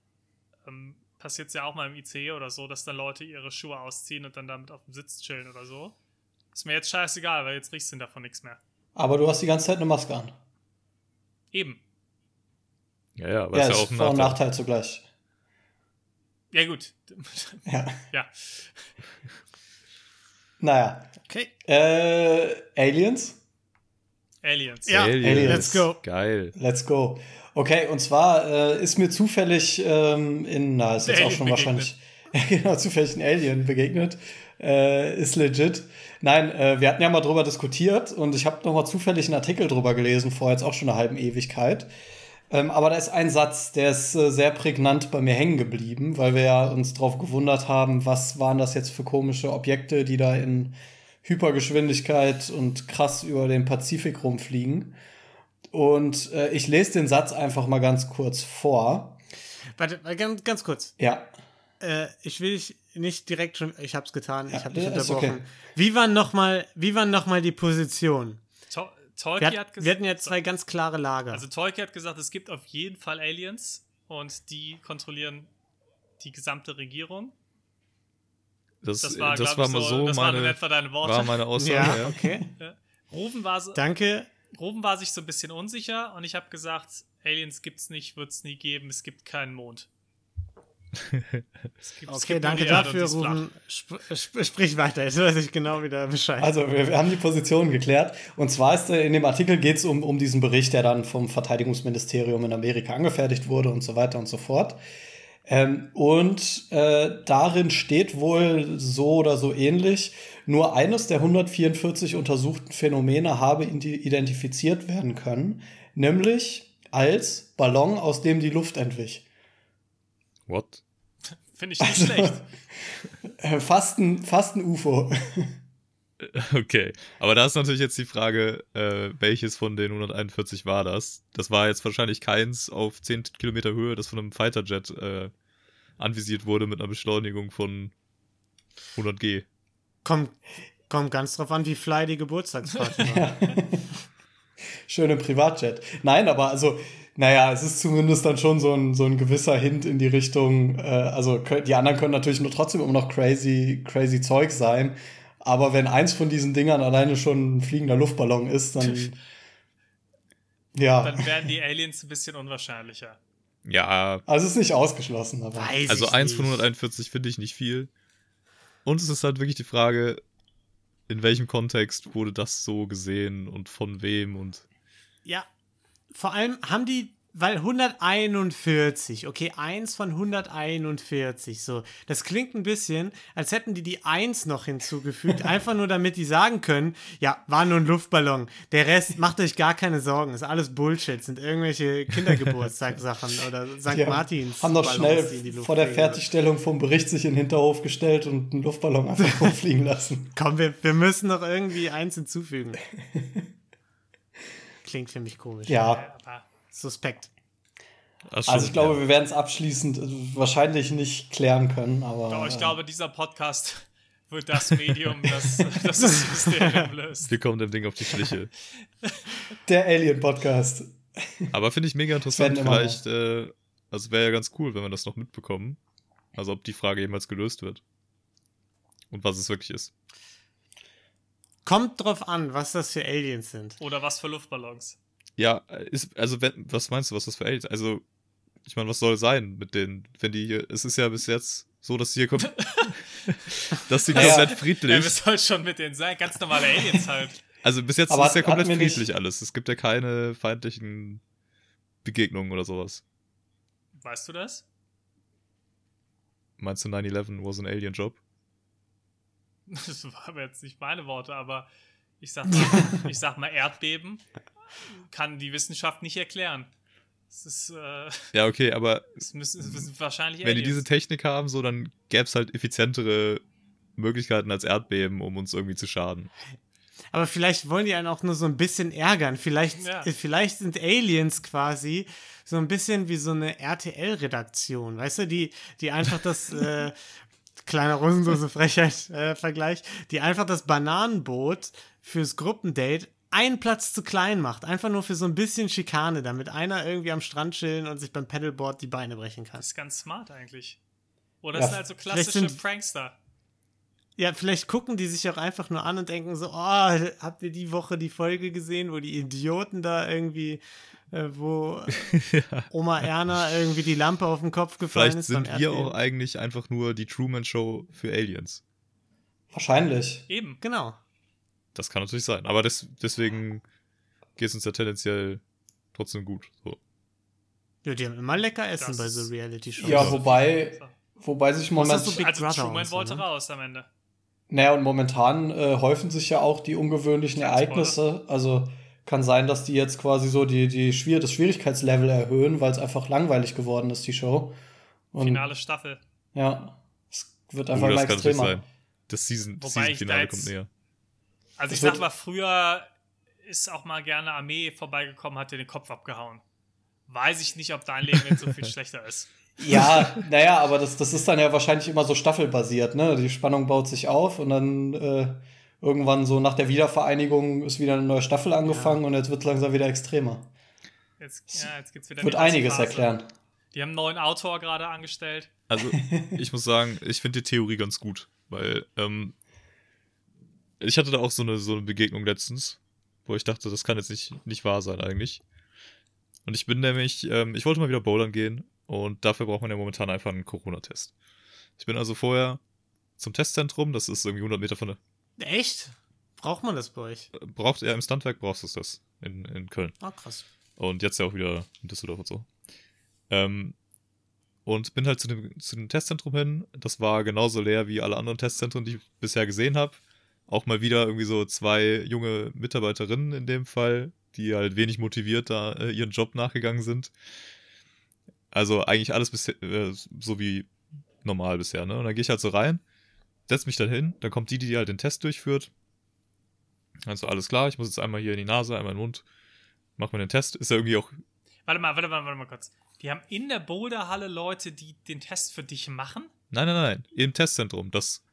ähm, passiert es ja auch mal im ICE oder so, dass dann Leute ihre Schuhe ausziehen und dann damit auf dem Sitz chillen oder so. Ist mir jetzt scheißegal, weil jetzt riechst du davon nichts mehr. Aber du hast die ganze Zeit eine Maske an. Eben. Ja, ja, aber Ja, ist ja ist auch ein Vor- und Nachteil. Zugleich. Ja, gut. Ja. ja. Naja. Okay. Äh, Aliens? Aliens. Ja, Aliens. let's go. Geil. Let's go. Okay, und zwar äh, ist mir zufällig ähm, in, na, ist jetzt Alien auch schon wahrscheinlich, *laughs* genau, zufällig ein Alien begegnet. Äh, ist legit. Nein, äh, wir hatten ja mal drüber diskutiert und ich habe noch mal zufällig einen Artikel drüber gelesen, vor jetzt auch schon einer halben Ewigkeit. Ähm, aber da ist ein Satz, der ist äh, sehr prägnant bei mir hängen geblieben, weil wir ja uns drauf gewundert haben, was waren das jetzt für komische Objekte, die da in Hypergeschwindigkeit und krass über den Pazifik rumfliegen. Und äh, ich lese den Satz einfach mal ganz kurz vor. Warte, ganz, ganz kurz. Ja. Äh, ich will dich nicht direkt schon. Ich hab's getan, Ja, ich habe dich ja, unterbrochen. okay. Wie waren nochmal noch mal die Positionen? To Wir, Tolkien hat hat, gesagt. wir hatten ja zwei ganz klare Lager. Also Tolkien hat gesagt, es gibt auf jeden Fall Aliens und die kontrollieren die gesamte Regierung. Das, Das war, das war ich, mal so das waren in meine, etwa deine Worte. war meine Aussage. ja, Ja, okay. Ruben war, so, Danke. Ruben war sich so ein bisschen unsicher und ich habe gesagt, Aliens gibt's nicht, wird's nie geben, es gibt keinen Mond. Es gibt, Okay, danke dafür. Ruben. Sp sp sprich weiter, jetzt weiß ich genau wieder Bescheid. Also wir, wir haben die Position geklärt. Und zwar ist äh, in dem Artikel geht es um, um diesen Bericht, der dann vom Verteidigungsministerium in Amerika angefertigt wurde und so weiter und so fort. Ähm, und äh, darin steht wohl so oder so ähnlich, nur eines der 144 untersuchten Phänomene habe identifiziert werden können, nämlich als Ballon, aus dem die Luft entwich. What? *laughs* Finde ich nicht Also, schlecht. *laughs* Äh, fast, ein, fast ein UFO. *laughs* Okay, aber da ist natürlich jetzt die Frage, äh, welches von den 141 war das? Das war jetzt wahrscheinlich keins auf 10 Kilometer Höhe, das von einem Fighterjet äh, anvisiert wurde mit einer Beschleunigung von 100 G. Kommt, kommt ganz drauf an, wie fly die Geburtstagsparty war. Schöne Privatjet. Nein, aber also, naja, es ist zumindest dann schon so ein, so ein gewisser Hint in die Richtung, äh, also die anderen können natürlich nur trotzdem immer noch crazy, crazy Zeug sein. Aber wenn eins von diesen Dingern alleine schon ein fliegender Luftballon ist, dann. ja. Dann werden die Aliens ein bisschen unwahrscheinlicher. Ja, Also es ist nicht ausgeschlossen, aber. Weiß also ich 1 nicht. von 141 finde ich nicht viel. Und es ist halt wirklich die Frage, in welchem Kontext wurde das so gesehen und von wem und. Ja, vor allem haben die, weil 141, okay, eins von 141, so, das klingt ein bisschen, als hätten die die 1 noch hinzugefügt, *laughs* einfach nur damit die sagen können, ja, war nur ein Luftballon, der Rest, macht euch gar keine Sorgen, ist alles Bullshit, sind irgendwelche Kindergeburtstagssachen *laughs* oder St. Die Martins. haben doch Ballons, schnell vor der. Fertigstellung vom Bericht sich in den Hinterhof gestellt und einen Luftballon einfach *laughs* hochfliegen lassen. Komm, wir, wir müssen noch irgendwie eins hinzufügen. Klingt für mich komisch. Ja, Aber Suspekt. Ach, also ich stimmt, glaube, ja. wir werden es abschließend wahrscheinlich nicht klären können, aber. doch, ich äh, glaube, dieser Podcast wird das Medium, das das, das Mysterium löst. Wir kommen dem Ding auf die Schliche. *laughs* Der Alien-Podcast. Aber finde ich mega interessant. Vielleicht, äh, also wäre ja ganz cool, wenn wir das noch mitbekommen. Also ob die Frage jemals gelöst wird. Und was es wirklich ist. Kommt drauf an, was das für Aliens sind. Oder was für Luftballons. Ja, ist, also wenn, was meinst du, was das für Aliens? Also, ich meine, was soll sein mit denen, wenn die hier, es ist ja bis jetzt so, dass die hier kommt, *laughs* dass die Ja. komplett Ja, friedlich, wir sollen schon mit denen sein. Ganz normale Aliens halt. also bis jetzt Aber ist ja komplett wir nicht- friedlich alles. Es gibt ja keine feindlichen Begegnungen oder sowas. Weißt du das? Meinst du 9-11 was an Alien Job? *laughs* Das waren aber jetzt nicht meine Worte, aber ich sag mal, *laughs* ich sag mal Erdbeben kann die Wissenschaft nicht erklären. Es ist, äh, Ja, okay, aber es müssen, es müssen wahrscheinlich wenn die diese Technik haben, so, dann gäbe es halt effizientere Möglichkeiten als Erdbeben, um uns irgendwie zu schaden. Aber vielleicht wollen die einen auch nur so ein bisschen ärgern. Vielleicht, Ja. vielleicht sind Aliens quasi so ein bisschen wie so eine RTL-Redaktion, weißt du, die, die einfach das, *laughs* äh, kleiner rosenlose Frechheit-Vergleich, *laughs* die einfach das Bananenboot fürs Gruppendate einen Platz zu klein macht. Einfach nur für so ein bisschen Schikane, damit einer irgendwie am Strand chillen und sich beim Paddleboard die Beine brechen kann. Das ist ganz smart eigentlich. Oder Ja, sind halt so klassische sind- Prankster. Ja, vielleicht gucken die sich auch einfach nur an und denken so, oh, habt ihr die Woche die Folge gesehen, wo die Idioten da irgendwie, äh, wo *laughs* Oma Erna irgendwie die Lampe auf den Kopf gefallen Vielleicht ist beim sind wir Erdbeben? auch eigentlich einfach nur die Truman Show für Aliens. Wahrscheinlich. Eben. Genau. Das kann natürlich sein. Aber des, deswegen geht es uns ja tendenziell trotzdem gut. So. Ja, die haben immer lecker Essen Das bei so Reality-Shows. Ja, wobei, wobei sich momentan. du Big Also Truman und so, wollte ne? raus am Ende. Naja, und momentan äh, häufen sich ja auch die ungewöhnlichen Ereignisse. Also kann sein, dass die jetzt quasi so die, die Schwier das Schwierigkeitslevel erhöhen, weil es einfach langweilig geworden ist, die Show. Und Finale Staffel. ja, es wird Oh, einfach immer das kann extremer. sein. Das Season, Wobei Season Finale da kommt näher. Also Das ich sag mal, früher ist auch mal gerne Armee vorbeigekommen, hat dir den Kopf abgehauen. Weiß ich nicht, ob dein Leben jetzt so viel *laughs* schlechter ist. Ja, naja, aber das, das ist dann ja wahrscheinlich immer so staffelbasiert, ne? Die Spannung baut sich auf und dann äh, irgendwann so nach der Wiedervereinigung ist wieder eine neue Staffel angefangen ja. und jetzt wird es langsam wieder extremer. Jetzt, ja, jetzt geht's wieder wird einiges erklären. Die haben einen neuen Autor gerade angestellt. Also, ich muss sagen, ich finde die Theorie ganz gut, weil ähm, ich hatte da auch so eine, so eine Begegnung letztens, wo ich dachte, das kann jetzt nicht, nicht wahr sein eigentlich. Und ich bin nämlich, ähm, ich wollte mal wieder bouldern gehen und dafür braucht man ja momentan einfach einen Corona-Test. Ich bin also vorher zum Testzentrum, das ist irgendwie 100 Meter von der. Echt? Braucht man das bei euch? Braucht ja im Standwerk brauchst du das in, in Köln. Ah, krass. Und jetzt ja auch wieder in Düsseldorf und so. Ähm, und bin halt zu dem, zu dem Testzentrum hin. Das war genauso leer wie alle anderen Testzentren, die ich bisher gesehen habe. Auch mal wieder irgendwie so zwei junge Mitarbeiterinnen in dem Fall, die halt wenig motiviert da äh, ihren Job nachgegangen sind. Also eigentlich alles bisher, äh, so wie normal bisher, ne? Und dann gehe ich halt so rein, setze mich dann hin, dann kommt die, die halt den Test durchführt. Also alles klar, ich muss jetzt einmal hier in die Nase, einmal in den Mund, mach mal den Test. Ist ja irgendwie auch. Warte mal, warte mal, warte mal kurz. Die haben in der Boulderhalle Leute, die den Test für dich machen? Nein, nein, nein, im Testzentrum, das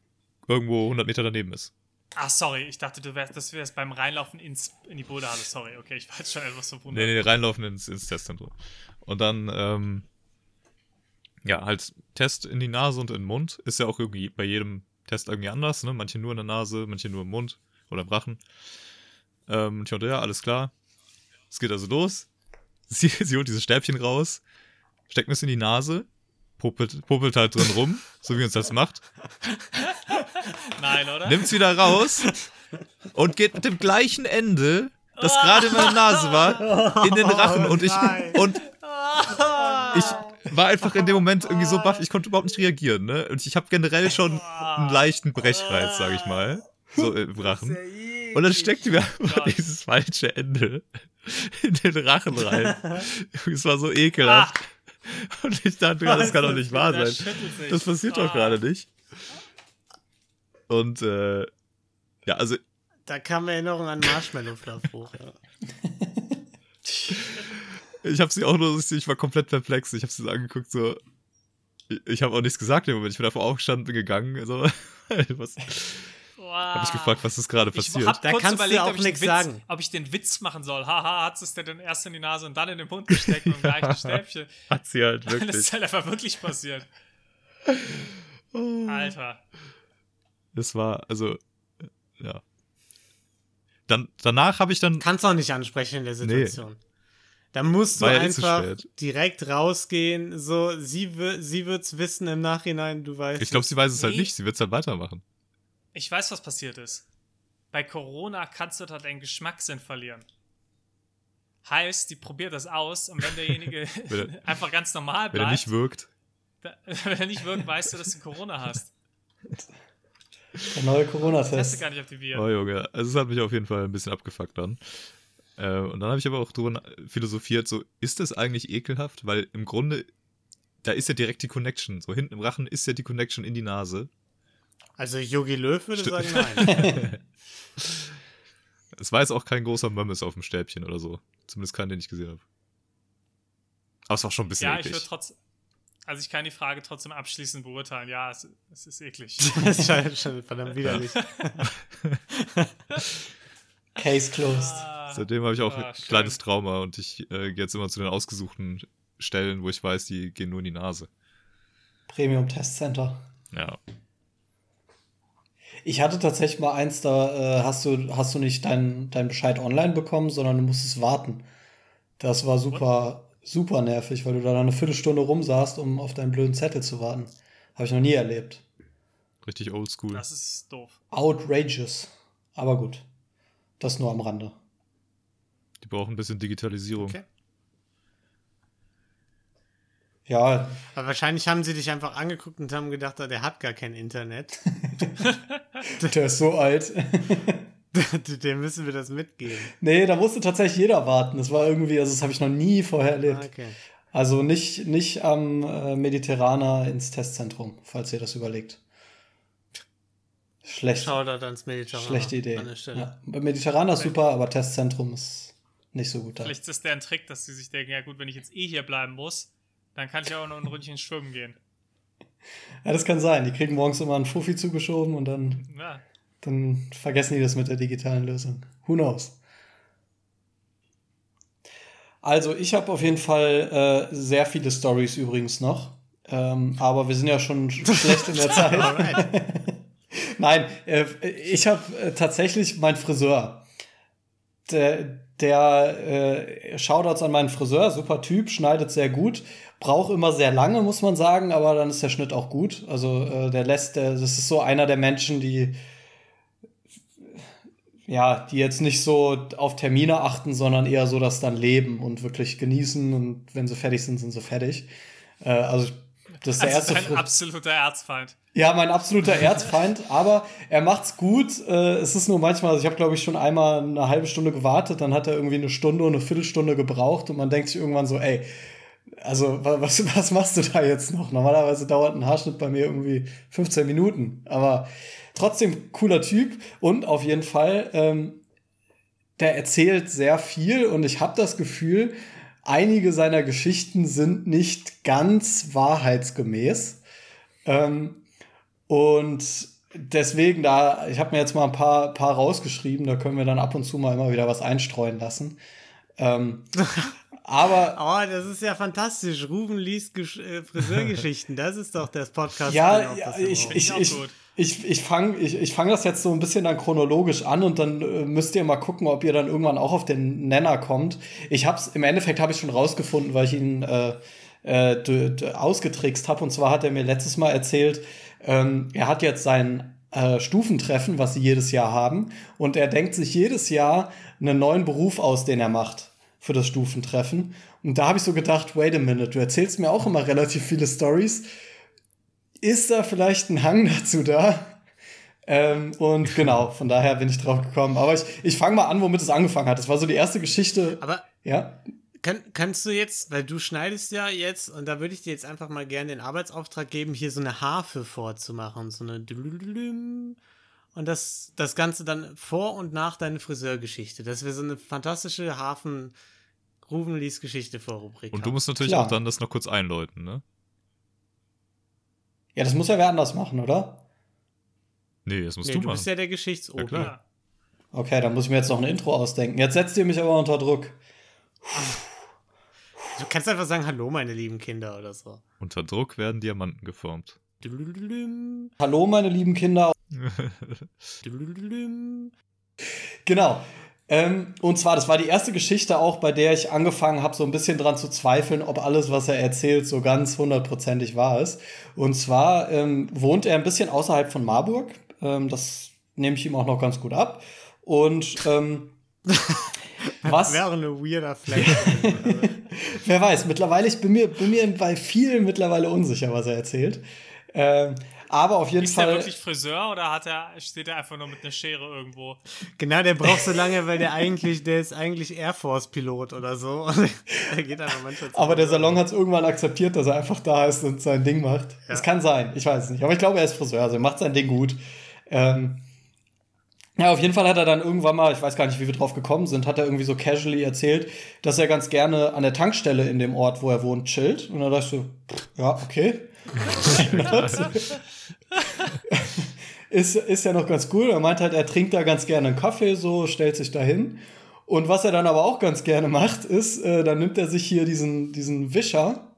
irgendwo 100 Meter daneben ist. Ah, sorry, ich dachte, du wärst, das wärst beim Reinlaufen ins, in die Boulderhalle. Sorry, okay, ich war jetzt schon etwas verwundert. Nee, nee, reinlaufen ins, ins Testzentrum. Und dann, ähm, ja, halt Test in die Nase und in den Mund. Ist ja auch irgendwie bei jedem Test irgendwie anders, ne? Manche nur in der Nase, manche nur im Mund oder im Rachen. Ähm, ich meinte, ja, alles klar. Es geht also los. *laughs* Sie, sie holt dieses Stäbchen raus, steckt mir es in die Nase, puppelt, puppelt halt drin rum, so wie uns das macht. Nein, oder? Nimmt's wieder raus und geht mit dem gleichen Ende, das gerade in meiner Nase war, in den Rachen und ich und ich war einfach in dem Moment irgendwie so baff, ich konnte überhaupt nicht reagieren, ne? Und ich habe generell schon einen leichten Brechreiz, sag ich mal, so im Rachen. Und dann steckte mir einfach dieses falsche Ende in den Rachen rein. *laughs* Es war so ekelhaft. Und ich dachte, das kann doch nicht wahr sein. Das passiert doch gerade nicht. Und äh, ja, also. Da kam Erinnerung an Marshmallow Fluff hoch, ja. *laughs* ich habe sie auch nur, ich war komplett perplex. Ich habe sie so angeguckt, so. Ich habe auch nichts gesagt im Moment. Ich bin einfach aufgestanden, bin gegangen. Also, *laughs* was, wow. Habe ich gefragt, was ist gerade passiert? Ich hab da kannst überlegt, du auch nichts sagen. Ob ich den Witz machen soll. Haha, hat es denn erst in die Nase und dann in den Mund gesteckt und *laughs* gleich ein Stäbchen. Hat sie halt *laughs* wirklich. Das ist halt einfach wirklich passiert. Alter. Das war, also, ja. Dann, danach habe ich dann. Kannst du auch nicht ansprechen in der Situation. Nee. Da musst du ja einfach direkt rausgehen. So, sie, sie wird's wissen im Nachhinein, du weißt. Ich glaube, sie weiß es halt nee. halt nicht. Sie wird's halt weitermachen. Ich weiß, was passiert ist. Bei Corona kannst du da deinen Geschmackssinn verlieren. Heißt, die probiert das aus und wenn derjenige *laughs* *laughs* einfach ganz normal bleibt. Wenn er nicht wirkt. Da, *laughs* wenn er nicht wirkt, weißt du, dass du Corona hast. Der neue Corona-Test. Hast du gar nicht aktiviert. Oh Junge, also es hat mich auf jeden Fall ein bisschen abgefuckt dann. Äh, und dann habe ich aber auch drüber philosophiert, so, ist das eigentlich ekelhaft? Weil im Grunde, da ist ja direkt die Connection. So hinten im Rachen ist ja die Connection in die Nase. Also Yogi Löw würde St sagen, nein. *laughs* es war jetzt auch kein großer Mömmes auf dem Stäbchen oder so. Zumindest keinen, den ich gesehen habe. Aber es war schon ein bisschen Ja, eklig. ich würde trotzdem also ich kann die Frage trotzdem abschließend beurteilen. Ja, es, es ist eklig. *laughs* das ist schon verdammt widerlich. *laughs* Case closed. Ah, Seitdem habe ich auch ah, ein kleines Trauma und ich äh, gehe jetzt immer zu den ausgesuchten Stellen, wo ich weiß, die gehen nur in die Nase. Premium Test Center. Ja. Ich hatte tatsächlich mal eins, da äh, hast du, hast du nicht deinen dein Bescheid online bekommen, sondern du musstest warten. Das war super, super nervig, weil du da eine Viertelstunde rumsaßt, um auf deinen blöden Zettel zu warten. Habe ich noch nie erlebt. Richtig oldschool. Das ist doof. Outrageous. Aber gut. Das nur am Rande. Die brauchen ein bisschen Digitalisierung. Okay. Ja. Aber wahrscheinlich haben sie dich einfach angeguckt und haben gedacht, der hat gar kein Internet. *laughs* der ist so alt. *laughs* Dem müssen wir das mitgeben. Nee, da musste tatsächlich jeder warten. Das war irgendwie, also das habe ich noch nie vorher erlebt. Okay. Also nicht, nicht am äh, Mediterraner ins Testzentrum, falls ihr das überlegt. Schlecht. Schau da ans Mediterraner. Schlechte Idee. Ja. Mediterraner ist super, aber Testzentrum ist nicht so gut da. Vielleicht ist der ein Trick, dass sie sich denken, ja gut, wenn ich jetzt eh hier bleiben muss, Dann kann ich auch noch ein Ründchen schwimmen gehen. *laughs* Ja, das kann sein. Die kriegen morgens immer einen Fuffi zugeschoben und dann, Ja. dann vergessen die das mit der digitalen Lösung. Who knows? Also, ich habe auf jeden Fall äh, sehr viele Stories übrigens noch. Ähm, aber wir sind ja schon *laughs* schlecht in der Zeit. *laughs* Nein, äh, ich habe äh, tatsächlich meinen Friseur. Der, der äh, Shoutouts an meinen Friseur, super Typ, schneidet sehr gut, braucht immer sehr lange, muss man sagen, aber dann ist der Schnitt auch gut. Also äh, der lässt, der, das ist so einer der Menschen, die ja, die jetzt nicht so auf Termine achten, sondern eher so das dann leben und wirklich genießen und wenn sie fertig sind, sind sie fertig. Äh, also das ist der Also erste dein Fri- absoluter Erzfeind. Ja, mein absoluter Erzfeind, *laughs* aber er macht's gut. Äh, es ist nur manchmal, also ich habe glaube ich schon einmal eine halbe Stunde gewartet, dann hat er irgendwie eine Stunde und eine Viertelstunde gebraucht und man denkt sich irgendwann so, ey, also wa- was, *laughs* was machst du da jetzt noch? Normalerweise dauert ein Haarschnitt bei mir irgendwie 15 Minuten, aber trotzdem cooler Typ und auf jeden Fall, ähm, der erzählt sehr viel und ich habe das Gefühl, einige seiner Geschichten sind nicht ganz wahrheitsgemäß. Ähm, und deswegen, da, ich habe mir jetzt mal ein paar, paar rausgeschrieben, da können wir dann ab und zu mal immer wieder was einstreuen lassen. Ähm, *laughs* aber Oh, das ist ja fantastisch. Ruben liest Gesch äh, Friseurgeschichten. Das ist doch das Podcast. ja, ich, ich, ich, ich, ich fange ich, ich fang das jetzt so ein bisschen dann chronologisch an und dann äh, müsst ihr mal gucken, ob ihr dann irgendwann auch auf den Nenner kommt. Ich hab's, im Endeffekt habe ich schon rausgefunden, weil ich ihn äh, äh, ausgetrickst habe. Und zwar hat er mir letztes Mal erzählt, ähm, er hat jetzt sein äh, Stufentreffen, was sie jedes Jahr haben. Und er denkt sich jedes Jahr einen neuen Beruf aus, den er macht für das Stufentreffen. Und da habe ich so gedacht, wait a minute, du erzählst mir auch immer relativ viele Stories. Ist da vielleicht ein Hang dazu da? Ähm, und *laughs* genau, von daher bin ich drauf gekommen. Aber ich, ich fange mal an, womit es angefangen hat. Das war so die erste Geschichte. Aber Ja, kann, kannst du jetzt, weil du schneidest ja jetzt, und da würde ich dir jetzt einfach mal gerne den Arbeitsauftrag geben, hier so eine Harfe vorzumachen. So eine und das, das Ganze dann vor und nach deiner Friseurgeschichte. Das wäre so eine fantastische Hafen Ruben liest Geschichte vor Rubrik. Und du musst natürlich Klar. auch dann das noch kurz einläuten, ne? ja, das muss ja wer anders machen, oder? Nee, das musst nee, du du machen. bist ja der Geschichtsober. Ja. Okay, dann muss ich mir jetzt noch ein Intro ausdenken. Jetzt setzt ihr mich aber unter Druck. Du kannst einfach sagen, hallo, meine lieben Kinder oder so. Unter Druck werden Diamanten geformt. Hallo, meine lieben Kinder. *laughs* Genau. Ähm, und zwar, das war die erste Geschichte auch, bei der ich angefangen habe, so ein bisschen dran zu zweifeln, ob alles, was er erzählt, so ganz hundertprozentig wahr ist. Und zwar ähm, wohnt er ein bisschen außerhalb von Marburg. Ähm, das nehme ich ihm auch noch ganz gut ab. Und ähm, *laughs* *laughs* was? Wäre ein weirder Flex. Wer weiß, mittlerweile, ich bin mir, bin mir bei vielen mittlerweile unsicher, was er erzählt. Ähm, aber auf jeden Ist Fall. wirklich Friseur oder hat er, steht er einfach nur mit einer Schere irgendwo? genau, der braucht so lange, weil der eigentlich, der ist eigentlich Air Force Pilot oder so. *laughs* Der geht einfach manchmal zu Aber der Salon hat es irgendwann akzeptiert, dass er einfach da ist und sein Ding macht. Es kann sein, ich weiß es nicht. Aber ich glaube, er ist Friseur, also er macht sein Ding gut. Ähm, ja, auf jeden Fall hat er dann irgendwann mal, ich weiß gar nicht, wie wir drauf gekommen sind, hat er irgendwie so casually erzählt, dass er ganz gerne an der Tankstelle in dem Ort, wo er wohnt, chillt. Und dann dachte ich so, ja, okay. *laughs* ist, ist ja noch ganz cool. Er meint halt, er trinkt da ganz gerne einen Kaffee, so, stellt sich da hin. Und was er dann aber auch ganz gerne macht, ist, äh, dann nimmt er sich hier diesen, diesen Wischer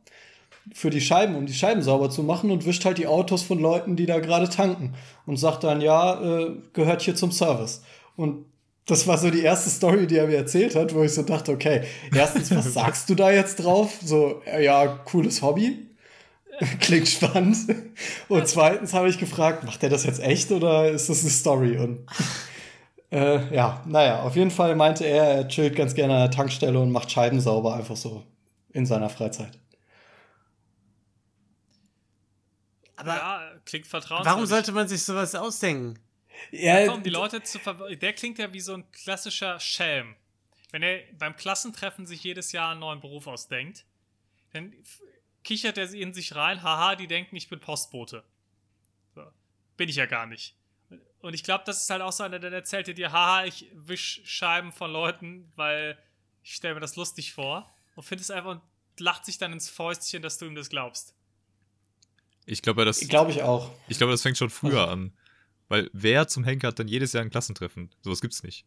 für die Scheiben, um die Scheiben sauber zu machen und wischt halt die Autos von Leuten, die da gerade tanken. Und sagt dann, ja, äh, gehört hier zum Service. Und das war so die erste Story, die er mir erzählt hat, wo ich so dachte, okay, erstens, was *laughs* sagst du da jetzt drauf? So, äh, ja, cooles Hobby. *laughs* Klingt spannend. Und zweitens habe ich gefragt, macht er das jetzt echt oder ist das eine Story? Und äh, ja, naja, auf jeden Fall meinte er, er chillt ganz gerne an der Tankstelle und macht Scheiben sauber, einfach so in seiner Freizeit. Aber ja, klingt vertrauenswürdig. warum sollte man sich sowas ausdenken? Ja, um die Leute zu ver Der klingt ja wie so ein klassischer Schelm. Wenn er beim Klassentreffen sich jedes Jahr einen neuen Beruf ausdenkt, dann kichert er in sich rein, haha, die denken, ich bin Postbote. So. Bin ich ja gar nicht. Und ich glaube, das ist halt auch so einer, der erzählt dir, haha, ich wisch Scheiben von Leuten, weil ich stelle mir das lustig vor und finde es einfach, lacht sich dann ins Fäustchen, dass du ihm das glaubst. Ich glaube, das, Glaube ich auch. ich glaube, das fängt schon früher Also- an. Weil wer zum Henker hat dann jedes Jahr ein Klassentreffen? Sowas gibt's nicht.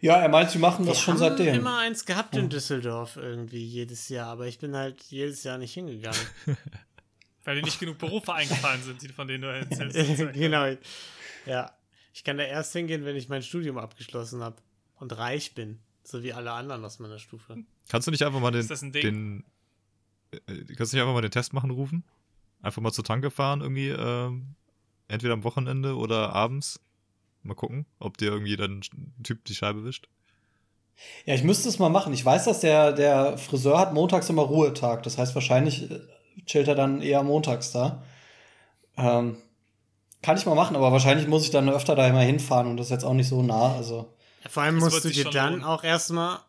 Ja, er meint, sie machen Wir das schon haben seitdem. immer eins gehabt in Düsseldorf irgendwie jedes Jahr, aber ich bin halt jedes Jahr nicht hingegangen. *laughs* Weil dir nicht genug Berufe eingefallen sind, die- von denen du erzählst. *laughs* genau. Ja. Ich kann da erst hingehen, wenn ich mein Studium abgeschlossen habe und reich bin, so wie alle anderen aus meiner Stufe. Kannst du nicht einfach mal den, ein den kannst du nicht einfach mal den Test machen rufen? Einfach mal zur Tanke fahren irgendwie, ähm, entweder am Wochenende oder abends. Mal gucken, ob dir irgendwie dann ein Typ die Scheibe wischt. Ja, ich müsste es mal machen. Ich weiß, dass der, der Friseur hat montags immer Ruhetag. Das heißt, wahrscheinlich äh, chillt er dann eher montags da. Ähm, kann ich mal machen, aber wahrscheinlich muss ich dann öfter da immer hinfahren und das ist jetzt auch nicht so nah. Also, Ja, vor allem Das musst du dir dann lohnen. auch erstmal,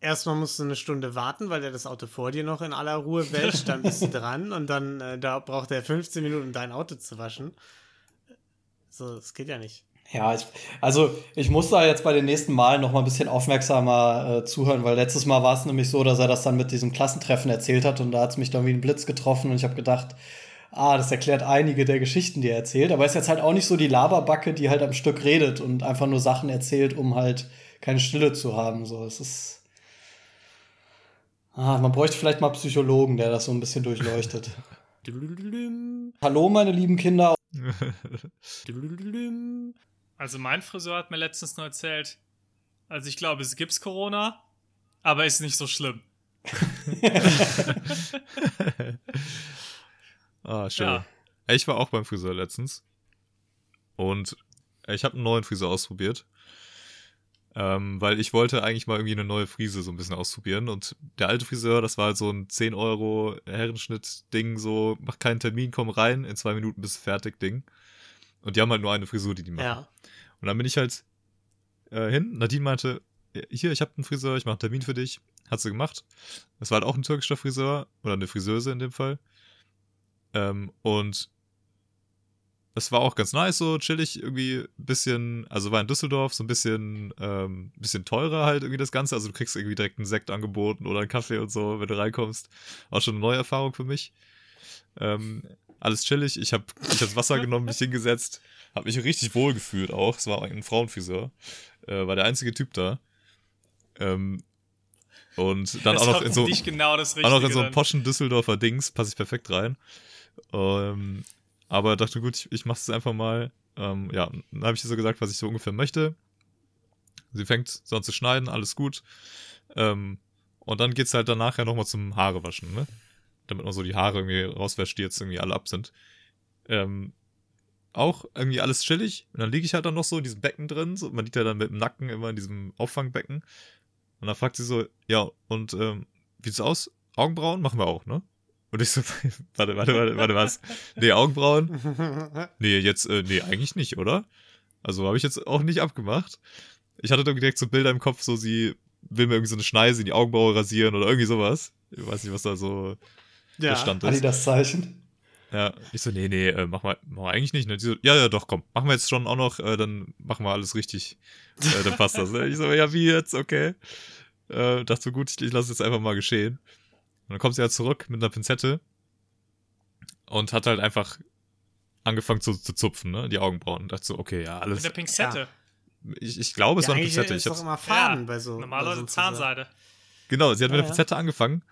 erstmal musst du eine Stunde warten, weil der das Auto vor dir noch in aller Ruhe wäscht, dann bist du *laughs* dran und dann äh, da braucht er 15 Minuten, um dein Auto zu waschen. So, das geht ja nicht. ja, ich, also ich muss da jetzt bei den nächsten Malen noch mal ein bisschen aufmerksamer äh, zuhören, weil letztes Mal war es nämlich so, dass er das dann mit diesem Klassentreffen erzählt hat und da hat es mich dann wie ein Blitz getroffen und ich habe gedacht, ah, das erklärt einige der Geschichten, die er erzählt, aber er ist jetzt halt auch nicht so die Laberbacke, die halt am Stück redet und einfach nur Sachen erzählt, um halt keine Stille zu haben. So, es ist. Ah, man bräuchte vielleicht mal einen Psychologen, der das so ein bisschen durchleuchtet. Hallo, meine lieben Kinder. *laughs* Also mein Friseur hat mir letztens nur erzählt, also ich glaube, es gibt's Corona, aber ist nicht so schlimm. *laughs* ah, schön. Ja. Ich war auch beim Friseur letztens. Und ich habe einen neuen Friseur ausprobiert. Ähm, weil ich wollte eigentlich mal irgendwie eine neue Frise so ein bisschen ausprobieren. Und der alte Friseur, das war halt so ein 10 Euro Herrenschnitt-Ding, so, mach keinen Termin, komm rein, in zwei Minuten bist du fertig, Ding. Und die haben halt nur eine Frisur, die die machen. Ja. Und dann bin ich halt äh, hin. Nadine meinte, hier, ich habe einen Friseur, ich mache einen Termin für dich. Hat sie gemacht. Das war halt auch ein türkischer Friseur oder eine Friseuse in dem Fall. Ähm, und das war auch ganz nice, so chillig, irgendwie ein bisschen, also war in Düsseldorf, so ein bisschen, ähm, bisschen teurer halt irgendwie das Ganze. Also du kriegst irgendwie direkt einen Sekt angeboten oder einen Kaffee und so, wenn du reinkommst. Auch schon eine neue Erfahrung für mich. Ähm, alles chillig. Ich habe ich hab das Wasser genommen, mich hingesetzt, habe mich richtig wohl gefühlt auch. Es war ein Frauenfriseur. Äh, war der einzige Typ da. Ähm, und dann das auch noch in so, genau auch noch in so einem poschen Düsseldorfer Dings, passe ich perfekt rein. Ähm, aber dachte, gut, ich, ich mach's jetzt einfach mal. Ähm, ja, dann habe ich ihr so gesagt, was ich so ungefähr möchte. Sie fängt so an zu schneiden, alles gut. Ähm, und dann geht's halt danach ja nochmal zum Haarewaschen, ne? Damit man so die Haare irgendwie rauswäscht, die jetzt irgendwie alle ab sind. Ähm, auch irgendwie alles chillig. Und dann liege ich halt dann noch so in diesem Becken drin. So, man liegt ja dann mit dem Nacken immer in diesem Auffangbecken. Und dann fragt sie so, ja, und ähm, wie sieht's aus? Augenbrauen machen wir auch, ne? Und ich so, *laughs* warte, warte, warte, warte, was? Nee, Augenbrauen? *laughs* Nee, jetzt, äh, nee, eigentlich nicht, oder? Also habe ich jetzt auch nicht abgemacht. Ich hatte dann direkt so Bilder im Kopf, so sie will mir irgendwie so eine Schneise in die Augenbraue rasieren oder irgendwie sowas. Ich weiß nicht, was da so der ja. Stand ist. Adidas-Zeichen. Ja, ich so, nee, nee, äh, mach mal, mach mal eigentlich nicht. Ne? Die so, ja, ja, doch, komm, machen wir jetzt schon auch noch, äh, dann machen wir alles richtig. Äh, dann passt das. Ne? Ich so, ja, wie jetzt, okay. Äh, dachte so, gut, ich, ich lasse jetzt einfach mal geschehen. Und dann kommt sie halt zurück mit einer Pinzette und hat halt einfach angefangen zu, zu zupfen, ne, die Augenbrauen. Und dachte so, okay, ja, Mit alles. der Pinzette. Ja. Ich, ich glaube, es Ja, war eine Pinzette. ist Ich doch immer Faden Ja, bei so. Normalerweise so. Zahnseide. Genau, sie hat mit Ja, der ja. Pinzette angefangen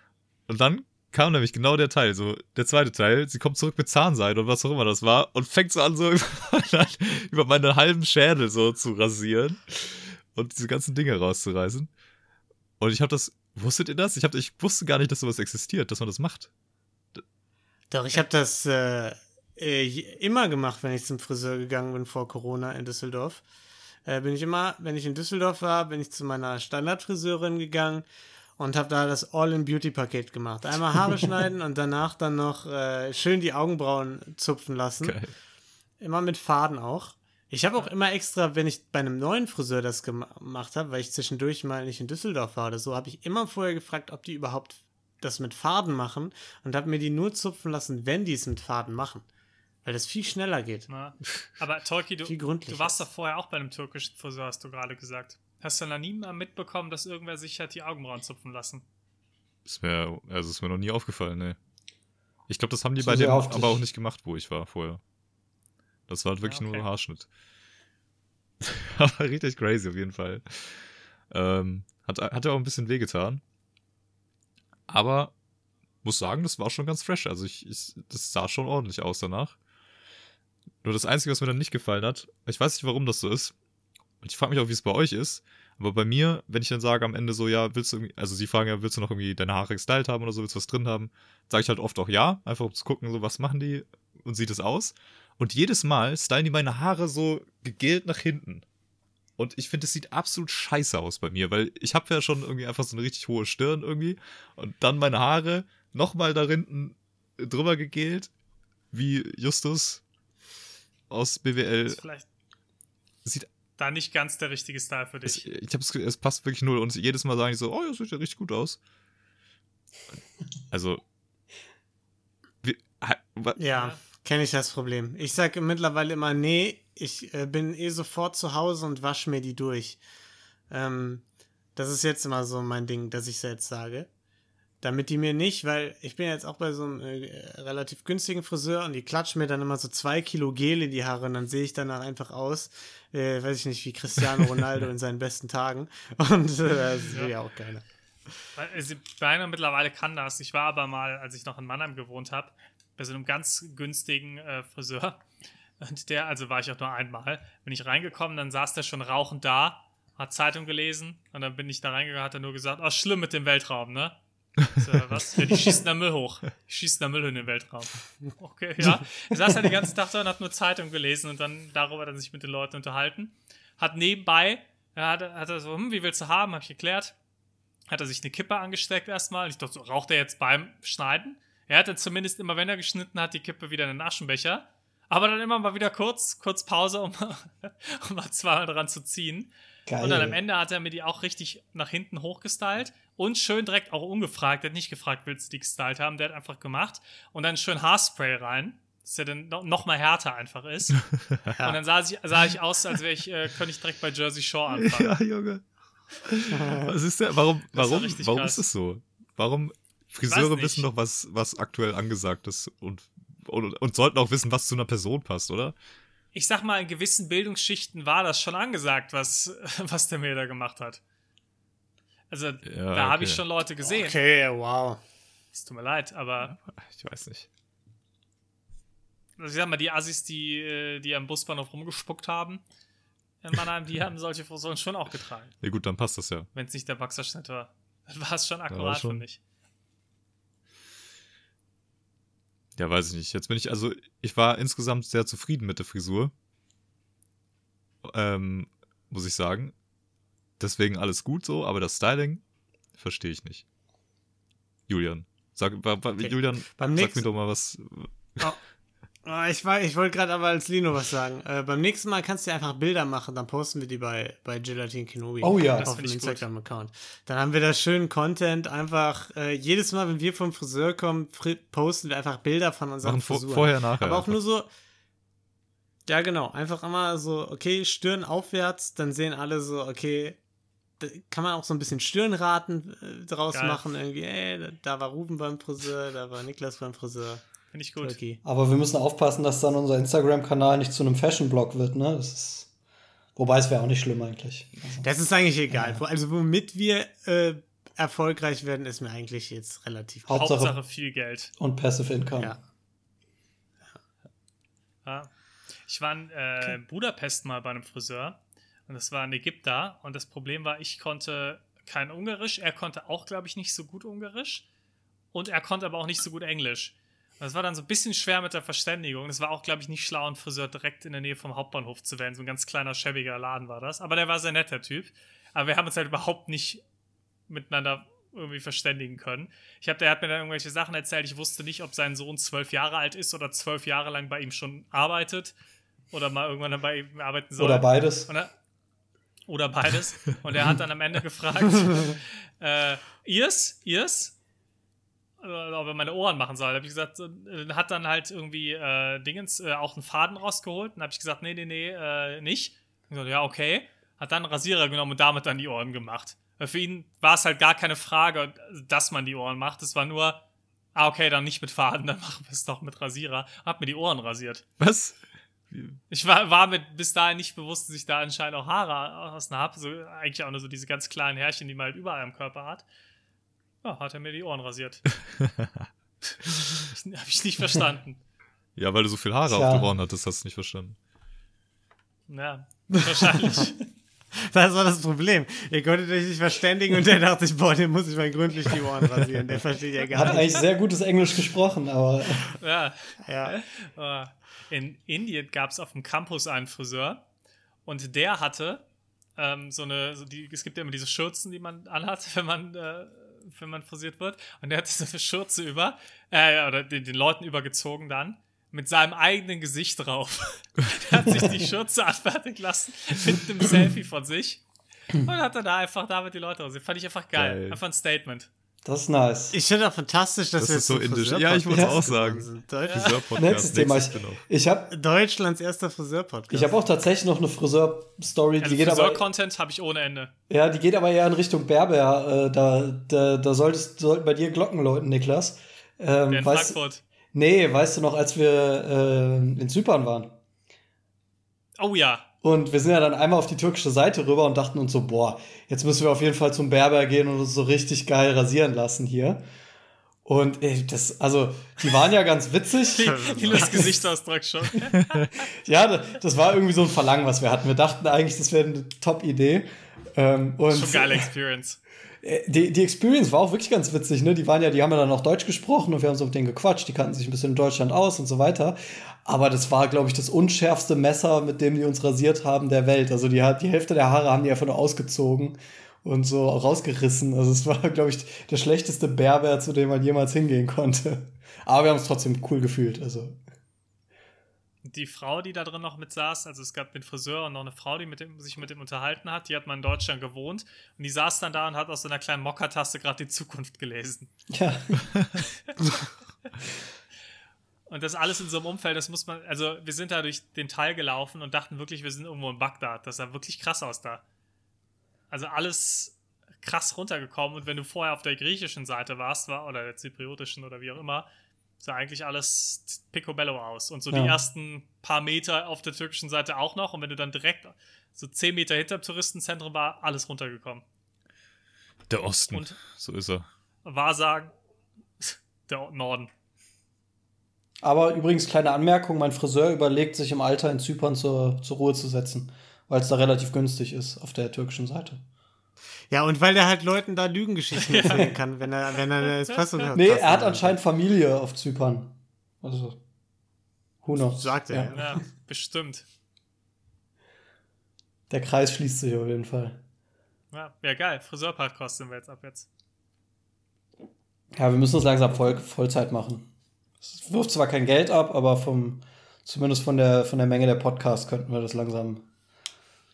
und dann kam nämlich genau der Teil, so der zweite Teil. Sie kommt zurück mit Zahnseide und was auch immer das war und fängt so an, so *laughs* über, über meinen halben Schädel so zu rasieren und diese ganzen Dinge rauszureißen. Und ich habe das, wusstet ihr das? Ich, hab, ich wusste gar nicht, dass sowas existiert, dass man das macht. Doch, ich habe das äh, äh, immer gemacht, wenn ich zum Friseur gegangen bin vor Corona in Düsseldorf. Äh, bin ich immer, wenn ich in Düsseldorf war, bin ich zu meiner Standardfriseurin gegangen und habe da das All-in-Beauty-Paket gemacht. Einmal Haare *laughs* schneiden und danach dann noch äh, schön die Augenbrauen zupfen lassen. Geil. Immer mit Faden auch. Ich habe auch immer extra, wenn ich bei einem neuen Friseur das gema- gemacht habe, weil ich zwischendurch mal nicht in Düsseldorf war oder so, habe ich immer vorher gefragt, ob die überhaupt das mit Faden machen und habe mir die nur zupfen lassen, wenn die es mit Faden machen. Weil das viel schneller geht. Na. Aber Tolki, du, du warst doch vorher auch bei einem türkischen Friseur, hast du gerade gesagt. Hast du noch nie mal mitbekommen, dass irgendwer sich hat die Augenbrauen zupfen lassen? Ist mir, also ist mir noch nie aufgefallen, ne. Ich glaube, das haben die Zu bei dem aber auch nicht gemacht, wo ich war vorher. Das war halt wirklich Ah, okay. nur Haarschnitt. *laughs* aber richtig crazy auf jeden Fall. Ähm, hat, hat ja auch ein bisschen wehgetan. Aber muss sagen, das war schon ganz fresh. Also ich, ich, das sah schon ordentlich aus danach. Nur das Einzige, was mir dann nicht gefallen hat, ich weiß nicht, warum das so ist. Und ich frage mich auch, wie es bei euch ist. Aber bei mir, wenn ich dann sage am Ende so, ja, willst du irgendwie, also sie fragen ja, willst du noch irgendwie deine Haare gestylt haben oder so, willst du was drin haben, sage ich halt oft auch ja, einfach um zu gucken, so was machen die und sieht es aus. Und jedes Mal stylen die meine Haare so gegelt nach hinten. Und ich finde, es sieht absolut scheiße aus bei mir, weil ich habe ja schon irgendwie einfach so eine richtig hohe Stirn irgendwie. Und dann meine Haare nochmal da hinten drüber gegelt, wie Justus aus BWL. Ist vielleicht Sieht, da nicht ganz der richtige Style für es, dich. ich habe es passt wirklich null. Und jedes Mal sagen die so, oh, das sieht ja richtig gut aus. Also. Ja, Ja. Kenne ich das Problem. Ich sage mittlerweile immer, nee, ich äh, bin eh sofort zu Hause und wasche mir die durch. Ähm, das ist jetzt immer so mein Ding, dass ich jetzt sage. Damit die mir nicht, weil ich bin jetzt auch bei so einem äh, relativ günstigen Friseur und die klatschen mir dann immer so zwei Kilo Gel in die Haare und dann sehe ich danach einfach aus, äh, weiß ich nicht, wie Cristiano *laughs* Ronaldo in seinen besten Tagen. *laughs* Und äh, das will ja auch keiner. Weil, Also, Beiner mittlerweile kann das. Ich war aber mal, als ich noch in Mannheim gewohnt habe, bei so einem ganz günstigen äh, Friseur. Und der, also war ich auch nur einmal, bin ich reingekommen, dann saß der schon rauchend da, hat Zeitung gelesen und dann bin ich da reingegangen, hat er nur gesagt, oh, schlimm mit dem Weltraum, ne? Ich So, was? Ja, die schießen da Müll hoch. Die schießen da Müll in den Weltraum. Okay, ja. Er saß halt den ganzen Tag da und hat nur Zeitung gelesen und dann darüber dann sich mit den Leuten unterhalten. Hat nebenbei, er hat, hat er so, hm, wie willst du haben? Hab ich geklärt hat er sich eine Kippe angesteckt erstmal. Ich dachte, so, raucht er jetzt beim Schneiden? Er hatte zumindest immer, wenn er geschnitten hat, die Kippe wieder in den Aschenbecher. Aber dann immer mal wieder kurz, kurz Pause, um, *laughs* um mal zweimal dran zu ziehen. Geil. Und dann am Ende hat er mir die auch richtig nach hinten hochgestylt und schön direkt auch ungefragt. Er hat nicht gefragt, willst du die gestylt haben? Der hat einfach gemacht und dann schön Haarspray rein, dass er dann no- noch mal härter einfach ist. *laughs* Und dann sah ich, sah ich aus, als wäre ich, äh, könnte ich direkt bei Jersey Shore *laughs* anfangen. Ja, Junge. Was ist der? Warum, Das war warum, warum krass. ist es so? Warum Friseure wissen doch, was, was aktuell angesagt ist und, und, und sollten auch wissen, was zu einer Person passt, oder? ich sag mal, in gewissen Bildungsschichten war das schon angesagt, was, *laughs* was der mir da gemacht hat. Also, da habe ich okay. schon Leute gesehen. Okay, wow. Es tut mir leid, aber Ich weiß nicht. also ich sag mal, die Assis, die, äh, die am Busbahnhof rumgespuckt haben, in Mannheim, die *laughs* haben solche Frisuren schon auch getragen. Nee, gut, dann passt das ja. Wenn es nicht der Boxerschnitt war. Dann war es schon akkurat schon. für mich. Ja, weiß ich nicht. Jetzt bin ich, also, ich war insgesamt sehr zufrieden mit der Frisur. Ähm, muss ich sagen. Deswegen alles gut so, aber das Styling verstehe ich nicht. Julian. Sag, Okay. Julian, Beim sag mir nächsten- doch mal was. Oh, ich war, ich wollte gerade aber als Lino was sagen. Äh, beim nächsten Mal kannst du dir einfach Bilder machen, dann posten wir die bei, bei Gelatin Kenobi. Oh ja. Das auf dem. Instagram-Account. Dann haben wir da schönen Content. Einfach äh, jedes Mal, wenn wir vom Friseur kommen, fri- posten wir einfach Bilder von unseren vor, Frisuren. vorher, nachher. aber auch einfach. nur so. Ja, genau. Einfach immer so, okay, Stirn aufwärts, dann sehen alle so, okay, da kann man auch so ein bisschen Stirnraten äh, draus Geil. machen. Irgendwie, ey, da, da war Ruben beim Friseur, da war Niklas beim Friseur. Finde ich gut. Okay. Aber wir müssen aufpassen, dass dann unser Instagram-Kanal nicht zu einem Fashion-Blog wird, ne? Das ist. Wobei es wäre auch nicht schlimm eigentlich. Also, Das ist eigentlich egal. Wo- Also womit wir äh, erfolgreich werden, ist mir eigentlich jetzt relativ Hauptsache, Hauptsache viel Geld. und Passive Income. Ja. Ja. Ich war in äh, Budapest mal bei einem Friseur und das war ein Ägypter und das Problem war, ich konnte kein Ungarisch, er konnte auch, glaube ich, nicht so gut Ungarisch und er konnte aber auch nicht so gut Englisch. Das war dann so ein bisschen schwer mit der Verständigung. Das war auch, glaube ich, nicht schlau, einen Friseur direkt in der Nähe vom Hauptbahnhof zu wählen. So ein ganz kleiner, schäbiger Laden war das. Aber der war sehr netter Typ. Aber wir haben uns halt überhaupt nicht miteinander irgendwie verständigen können. Ich habe, der hat mir dann irgendwelche Sachen erzählt. Ich wusste nicht, ob sein Sohn zwölf Jahre alt ist oder zwölf Jahre lang bei ihm schon arbeitet oder mal irgendwann dann bei ihm arbeiten soll. Oder beides. Und er, oder beides. Und er hat dann am Ende *laughs* gefragt, äh, ihr's, ihr's? Oder ob er meine Ohren machen soll. Da habe ich gesagt, äh, hat dann halt irgendwie äh, Dingens äh, auch einen Faden rausgeholt. Und habe ich gesagt, nee, nee, nee, äh, nicht. Gesagt, ja, okay. hat dann einen Rasierer genommen und damit dann die Ohren gemacht. Weil für ihn war es halt gar keine Frage, dass man die Ohren macht. Es war nur, ah, okay, dann nicht mit Faden, *laughs* dann machen wir es doch mit Rasierer. Hab mir die Ohren rasiert. Was? Ich war, war mit bis dahin nicht bewusst, dass ich da anscheinend auch Haare außen habe. So, eigentlich auch nur so diese ganz kleinen Härchen, die man halt überall am Körper hat. Ja, hat er mir die Ohren rasiert. *laughs* *laughs* Habe ich nicht verstanden. Ja, weil du so viel Haare Tja. auf den Ohren hattest, hast du nicht verstanden. Ja, wahrscheinlich. *laughs* Das war das Problem. Ihr konntet euch nicht verständigen und der dachte sich, boah, dem muss ich mal gründlich die Ohren rasieren. Der versteht ja Hat gar nicht. eigentlich sehr gutes Englisch gesprochen, aber ja. Ja. Äh, In Indien gab es auf dem Campus einen Friseur und der hatte ähm, so eine, so die, es gibt ja immer diese Schürzen, die man anhat, wenn man, äh, wenn man frisiert wird. Und der hatte so eine Schürze über, äh, oder den, den Leuten übergezogen dann, mit seinem eigenen Gesicht drauf. *laughs* der hat sich die Schürze anfertigen lassen mit einem Selfie von sich. Und hat dann da einfach damit die Leute rasiert. Fand ich einfach geil. Geil. Einfach ein Statement. Das ist nice. Ich finde auch fantastisch, dass Das wir ist so indisch. Friseur- Ja, ich wollte es Podcast auch sagen. Nächstes Thema. Ich, ich habe Deutschlands erster Friseur-Podcast. ich hab auch tatsächlich noch eine Friseur-Story, Also die geht aber, Friseur-Content habe ich ohne Ende. ja, die geht aber eher in Richtung Berber. Äh, da, da, da solltest, sollten bei dir Glocken läuten, Niklas. Ähm, Der in weißt, Frankfurt. nee, weißt du noch, als wir äh, in Zypern waren? Oh ja. Und wir sind ja dann einmal auf die türkische Seite rüber und dachten uns so, boah, jetzt müssen wir auf jeden Fall zum Berber gehen und uns so richtig geil rasieren lassen hier. Und ey, das, also, die waren ja ganz witzig. *laughs* Wie das Gesichtsausdruck schon. *laughs* Ja, das, das war irgendwie so ein Verlangen, was wir hatten. Wir dachten eigentlich, das wäre eine Top-Idee. Ähm, und Schon geile Experience. Äh, die, die Experience war auch wirklich ganz witzig, ne? Die waren ja, die haben ja dann auch Deutsch gesprochen und wir haben so mit denen gequatscht, die kannten sich ein bisschen in Deutschland aus und so weiter. Aber das war, glaube ich, das unschärfste Messer, mit dem die uns rasiert haben der Welt. Also die, hat- die Hälfte der Haare haben die einfach nur ausgezogen und so rausgerissen. Also es war, glaube ich, der schlechteste Berber, zu dem man jemals hingehen konnte. Aber wir haben es trotzdem cool gefühlt. Also Die Frau, die da drin noch mit saß, also es gab den Friseur und noch eine Frau, die mit dem, sich mit dem unterhalten hat, die hat mal in Deutschland gewohnt und die saß dann da und hat aus so einer kleinen Mokka-Taste gerade die Zukunft gelesen. ja, *laughs* Und das alles in so einem Umfeld, das muss man, also wir sind da durch den Teil gelaufen und dachten wirklich, wir sind irgendwo in Bagdad. Das sah wirklich krass aus da. Also alles krass runtergekommen und wenn du vorher auf der griechischen Seite warst, war, oder der zypriotischen oder wie auch immer, sah eigentlich alles picobello aus. Und so Ja. die ersten paar Meter auf der türkischen Seite auch noch. Und wenn du dann direkt so 10 Meter hinter dem Touristenzentrum war, alles runtergekommen. Der Osten. Und so ist er. Wahrsagen, *laughs* der Norden. Aber übrigens, kleine Anmerkung: Mein Friseur überlegt, sich im Alter in Zypern zur, zur Ruhe zu setzen, weil es da relativ günstig ist auf der türkischen Seite. Ja, und weil der halt Leuten da Lügengeschichten erzählen kann, wenn er, wenn er eine Espresso Nee, er hat anscheinend Familie auf Zypern. Also, who knows? Sagt er, ja. Ja, bestimmt. Der Kreis schließt sich auf jeden Fall. Ja, ja geil. Friseur-Podcast sind wir jetzt ab jetzt. Ja, wir müssen uns langsam voll, Vollzeit machen. Es wirft zwar kein Geld ab, aber vom, zumindest von der, von der Menge der Podcasts könnten wir das langsam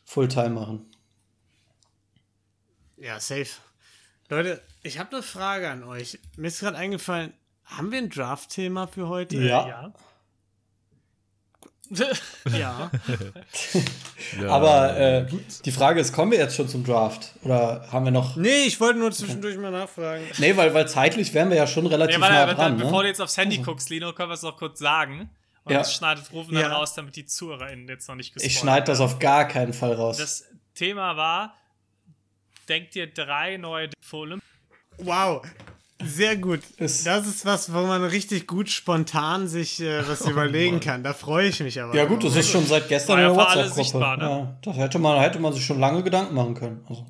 Fulltime machen. Ja, safe. Leute, ich habe eine Frage an euch. Mir ist gerade eingefallen, haben wir ein Draft-Thema für heute? Ja. ja. *laughs* Ja. Ja, aber äh, die Frage ist, kommen wir jetzt schon zum Draft? Oder haben wir noch. nee, ich wollte nur zwischendurch mal nachfragen. Nee, weil, weil zeitlich wären wir ja schon relativ Ja, warte, nah dran. bevor du Ne? jetzt aufs Handy guckst, Lino, können wir es noch kurz sagen. Und Ja. das schneidet Rufen Ja. dann raus, damit die ZuhörerInnen jetzt noch nicht gespoilert Ich schneide das auf gar keinen Fall raus. Das Thema war, denkt dir drei neue Olymp Wow. Sehr gut. Das ist was, wo man richtig gut spontan sich äh, was *laughs* überlegen kann. Da freue ich mich aber. ja, gut, das ist schon seit gestern in der WhatsApp-Gruppe. ne? Ja, das hätte man, hätte man sich schon lange Gedanken machen können. Also.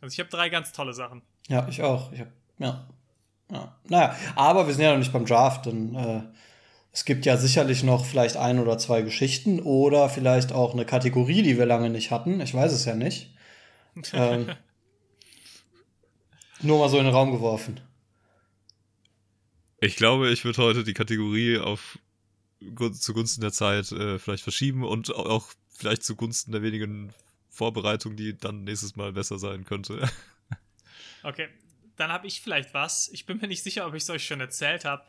Also ich habe drei ganz tolle Sachen. Ja, ich auch. Ich hab, ja. ja. Naja, aber wir sind ja noch nicht beim Draft. Denn, äh, es gibt ja sicherlich noch vielleicht ein oder zwei Geschichten oder vielleicht auch eine Kategorie, die wir lange nicht hatten. Ich weiß es ja nicht. Ähm, nur mal so in den Raum geworfen. Ich glaube, ich würde heute die Kategorie auf gun- zugunsten der Zeit äh, vielleicht verschieben und au- auch vielleicht zugunsten der wenigen Vorbereitung, die dann nächstes Mal besser sein könnte. *laughs* Okay, dann habe ich vielleicht was. Ich bin mir nicht sicher, ob ich es euch schon erzählt habe.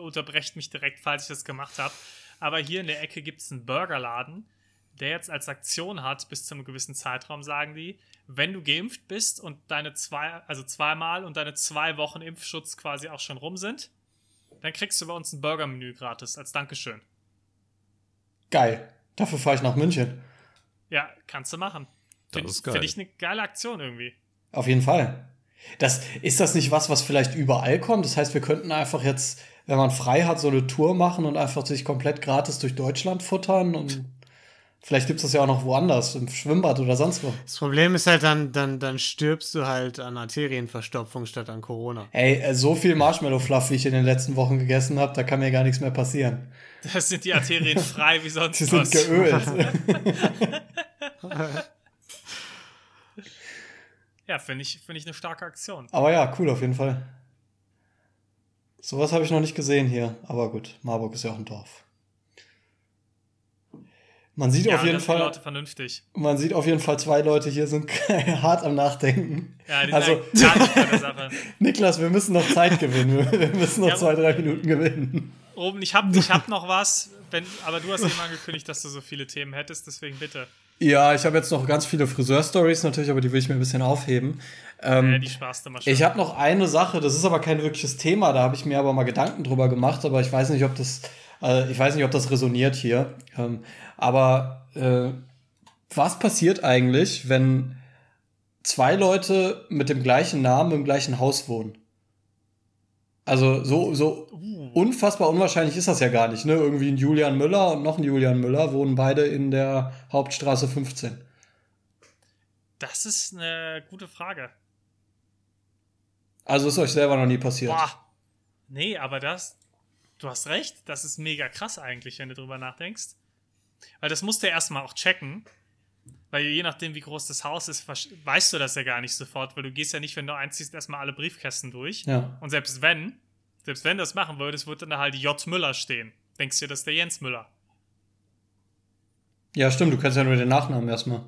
Unterbrecht mich direkt, falls ich das gemacht habe. Aber hier in der Ecke gibt es einen Burgerladen, der jetzt als Aktion hat, bis zu einem gewissen Zeitraum, sagen die, wenn du geimpft bist und deine zwei, also zweimal und deine zwei Wochen Impfschutz quasi auch schon rum sind, dann kriegst du bei uns ein Burgermenü gratis als Dankeschön. Geil. Dafür fahre ich nach München. Ja, kannst du machen. Finde ist geil. find ich eine geile Aktion irgendwie. Auf jeden Fall. Das, ist das nicht was, was vielleicht überall kommt? Das heißt, wir könnten einfach jetzt, wenn man frei hat, so eine Tour machen und einfach sich komplett gratis durch Deutschland futtern und vielleicht gibt es das ja auch noch woanders, im Schwimmbad oder sonst wo. Das Problem ist halt, dann, dann, dann stirbst du halt an Arterienverstopfung statt an Corona. Ey, äh, so viel Marshmallow-Fluff, wie ich in den letzten Wochen gegessen habe, da kann mir gar nichts mehr passieren. *laughs* Das sind die Arterien *laughs* frei wie sonst sind was. geölt. *laughs* Ja, finde ich, find ich eine starke Aktion. Aber ja, cool auf jeden Fall. Sowas habe ich noch nicht gesehen hier. Aber gut, Marburg ist ja auch ein Dorf. Man sieht Ja, auf jeden Fall, Leute vernünftig. man sieht auf jeden Fall zwei Leute hier sind *laughs* hart am Nachdenken. Ja, die Also- sind ja gar nicht bei der Sache. *laughs* Niklas, wir müssen noch Zeit gewinnen. *laughs* Wir- müssen noch Ja, zwei, drei Minuten gewinnen. Oben, ich habe ich hab noch was, wenn, aber du hast eben angekündigt, dass du so viele Themen hättest, deswegen bitte. Ja, ich habe jetzt noch ganz viele Friseur-Stories natürlich, aber die will ich mir ein bisschen aufheben. Ähm, Äh, die sparst du mal schön. Ich habe noch eine Sache, das ist aber kein wirkliches Thema, da habe ich mir aber mal Gedanken drüber gemacht, aber ich weiß nicht, ob das, äh, ich weiß nicht, ob das resoniert hier. Ähm, aber äh, was passiert eigentlich, wenn zwei Leute mit dem gleichen Namen im gleichen Haus wohnen? Also so, so unfassbar unwahrscheinlich ist das ja gar nicht, ne? Irgendwie ein Julian Müller und noch ein Julian Müller wohnen beide in der Hauptstraße 15. das ist eine gute Frage. Also ist euch selber noch nie passiert. Boah. Nee, aber das, du hast recht, das ist mega krass eigentlich, wenn du drüber nachdenkst. Weil das musst du ja erstmal auch checken. Weil je nachdem, wie groß das Haus ist, weißt du das ja gar nicht sofort, weil du gehst ja nicht, wenn du einziehst, erstmal alle Briefkästen durch. Ja. Und selbst wenn, selbst wenn du das machen würdest, würde dann da halt J. Müller stehen. Denkst du, das ist der Jens Müller? Ja, stimmt, du kennst ja nur den Nachnamen erstmal.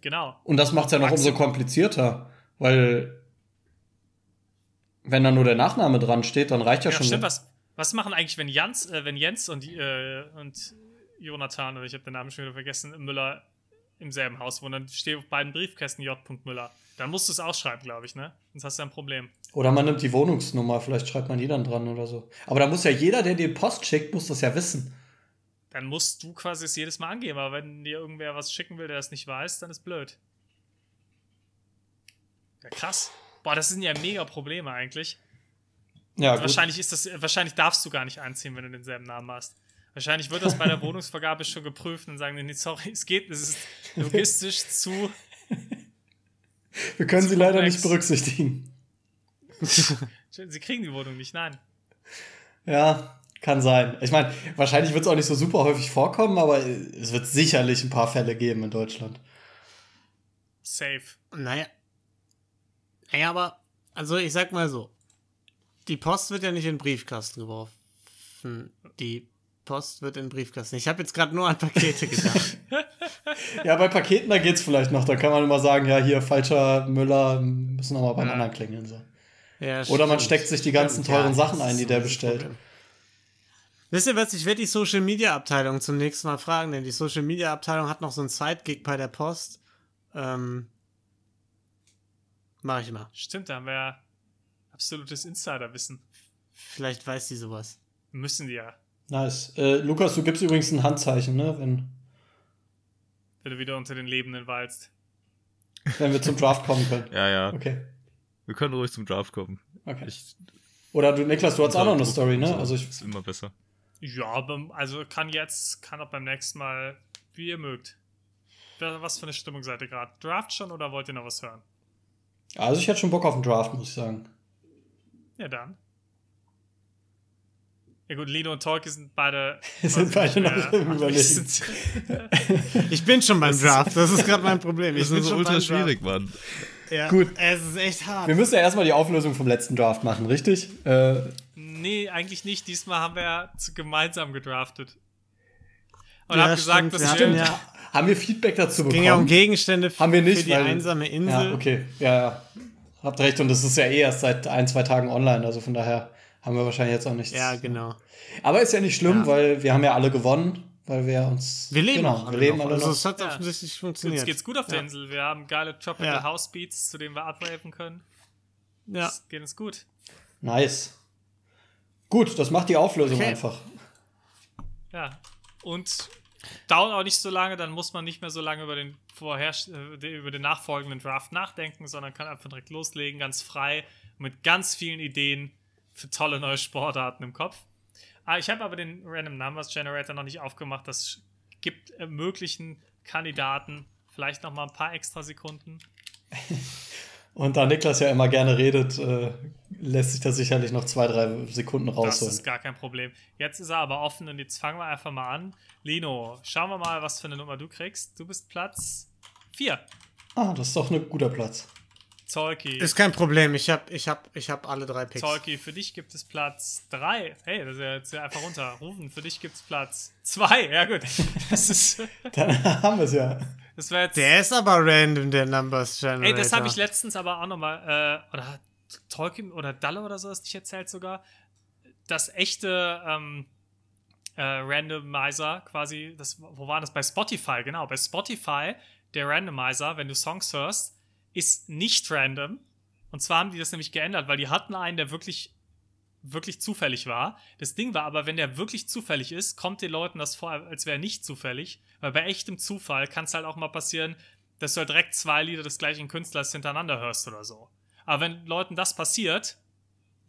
Genau. Und das macht es ja noch umso Maximum. komplizierter, weil wenn da nur der Nachname dran steht, dann reicht ja, Ja, schon. stimmt. Was, was machen eigentlich, wenn Jans, äh, wenn Jens und, äh, und Jonathan, oder ich habe den Namen schon wieder vergessen, Müller im selben Haus wohnen? Dann steht auf beiden Briefkästen J. Müller. Dann musst du es ausschreiben, glaube ich, ne? Sonst hast du ein Problem. Oder man nimmt die Wohnungsnummer, vielleicht schreibt man die dann dran oder so. Aber da muss ja jeder, der dir Post schickt, muss das ja wissen. Dann musst du quasi es jedes Mal angeben. Aber wenn dir irgendwer was schicken will, der das nicht weiß, dann ist blöd. Ja, krass. Boah, das sind ja mega Probleme eigentlich. Ja, gut. Wahrscheinlich ist das, wahrscheinlich darfst du gar nicht einziehen, wenn du denselben Namen hast. Wahrscheinlich wird das bei der *laughs* Wohnungsvergabe schon geprüft und sagen, nee, sorry, es geht, es ist *laughs* logistisch zu. Wir können sie leider nicht berücksichtigen. *laughs* Sie kriegen die Wohnung nicht, nein. Ja, kann sein. Ich meine, wahrscheinlich wird es auch nicht so super häufig vorkommen, aber es wird sicherlich ein paar Fälle geben in Deutschland. Safe. Naja. Naja, aber, also ich sag mal so. Die Post wird ja nicht in den Briefkasten geworfen. Die Post wird in den Briefkasten. Ich habe jetzt gerade nur an Pakete gedacht. *laughs* Ja, bei Paketen, da geht's vielleicht noch. Da kann man immer sagen, ja, hier, falscher Müller, müssen nochmal beim Ja. anderen klingeln. So. Ja, Oder man steckt sich die ganzen Stimmt, teuren ja, Sachen ein, die der bestellt. Problem. Wisst ihr was? Ich werde die Social Media Abteilung zum nächsten Mal fragen, denn die Social Media Abteilung hat noch so einen Sidekick bei der Post. Ähm, mach ich mal. Stimmt, da haben wir ja absolutes Insiderwissen. Vielleicht weiß die sowas. Müssen die ja, Nice. Äh, Lukas, du gibst übrigens ein Handzeichen, ne? Wenn, wenn du wieder unter den Lebenden weilst. wenn wir zum Draft kommen können. Ja, ja. Okay. Wir können ruhig zum Draft kommen. okay. Ich, Oder du, Niklas, du hast auch noch eine Story, ne? so Also ich, ist immer besser. Ja, aber also kann jetzt, kann auch beim nächsten Mal, wie ihr mögt. Was für eine Stimmung seid ihr gerade? Draft schon oder wollt ihr noch was hören? also ich hätte schon Bock auf einen Draft, muss ich sagen. Ja, dann. Ja gut, Lino und Tolki sind beide. *laughs* Sind beide noch Überlegen. *laughs* Ich bin schon beim Draft. Das ist gerade mein Problem. *laughs* Ich Das bin ist so ultra schwierig, Mann. Ja. Gut. Es ist echt hart. Wir müssen ja erstmal die Auflösung vom letzten Draft machen, richtig? Äh, Nee, eigentlich nicht. Diesmal haben wir ja gemeinsam gedraftet. Und Ja, hab gesagt, stimmt. dass Wir hatten ja- haben wir Feedback dazu bekommen? ging ja um Gegenstände Haben wir nicht, für die weil- einsame Insel. Ja, okay. Ja, ja. Habt recht. Und das ist ja eh erst seit ein, zwei Tagen online. Also von daher haben wir wahrscheinlich jetzt auch nichts. Ja, genau. Aber ist ja nicht schlimm, Ja. weil wir haben ja alle gewonnen. weil wir uns. Wir leben genau, auch wir leben noch. alle Also noch. es hat Ja. offensichtlich Uns funktioniert. geht's gut auf der ja. Insel. Wir haben geile Tropical Ja. House Beats, zu denen wir upraven können. Ja. Es geht uns gut. Nice. Gut, das macht die Auflösung Okay. einfach. Ja. Und dauert auch nicht so lange, dann muss man nicht mehr so lange über den vorher äh, über den nachfolgenden Draft nachdenken, sondern kann einfach direkt loslegen, ganz frei, mit ganz vielen Ideen für tolle neue Sportarten im Kopf. Ah, ich habe aber den Random Numbers Generator noch nicht aufgemacht. Das gibt äh, möglichen Kandidaten vielleicht noch mal ein paar extra Sekunden. *laughs* Und da Niklas ja immer gerne redet, äh, lässt sich da sicherlich noch zwei, drei Sekunden Das rausholen. ist gar kein Problem. Jetzt ist er aber offen und jetzt fangen wir einfach mal an. Lino, schauen wir mal, was für eine Nummer du kriegst. Du bist Platz 4. Ah, das ist doch ein guter Platz. Zolki. Ist kein Problem. Ich habe ich hab, ich hab alle drei Picks. Zolki, für dich gibt es Platz 3. Hey, das ist ja jetzt ja einfach runter. Rufen, für dich gibt es Platz 2. Ja, gut. *laughs* Das ist. Dann *laughs* haben wir es ja. Das war jetzt. Der ist aber random, der Numbers Generator. Ey, das habe ich letztens aber auch nochmal, äh, oder hat Tolkien oder Dalle oder so das nicht erzählt sogar, das echte ähm, äh, Randomizer quasi, das, wo war das? Bei Spotify, genau. Bei Spotify, der Randomizer, wenn du Songs hörst, ist nicht random. Und zwar haben die das nämlich geändert, weil die hatten einen, der wirklich wirklich zufällig war. Das Ding war aber, wenn der wirklich zufällig ist, kommt den Leuten das vor, als wäre er nicht zufällig. Weil bei echtem Zufall kann es halt auch mal passieren, dass du halt direkt zwei Lieder des gleichen Künstlers hintereinander hörst oder so. Aber wenn Leuten das passiert,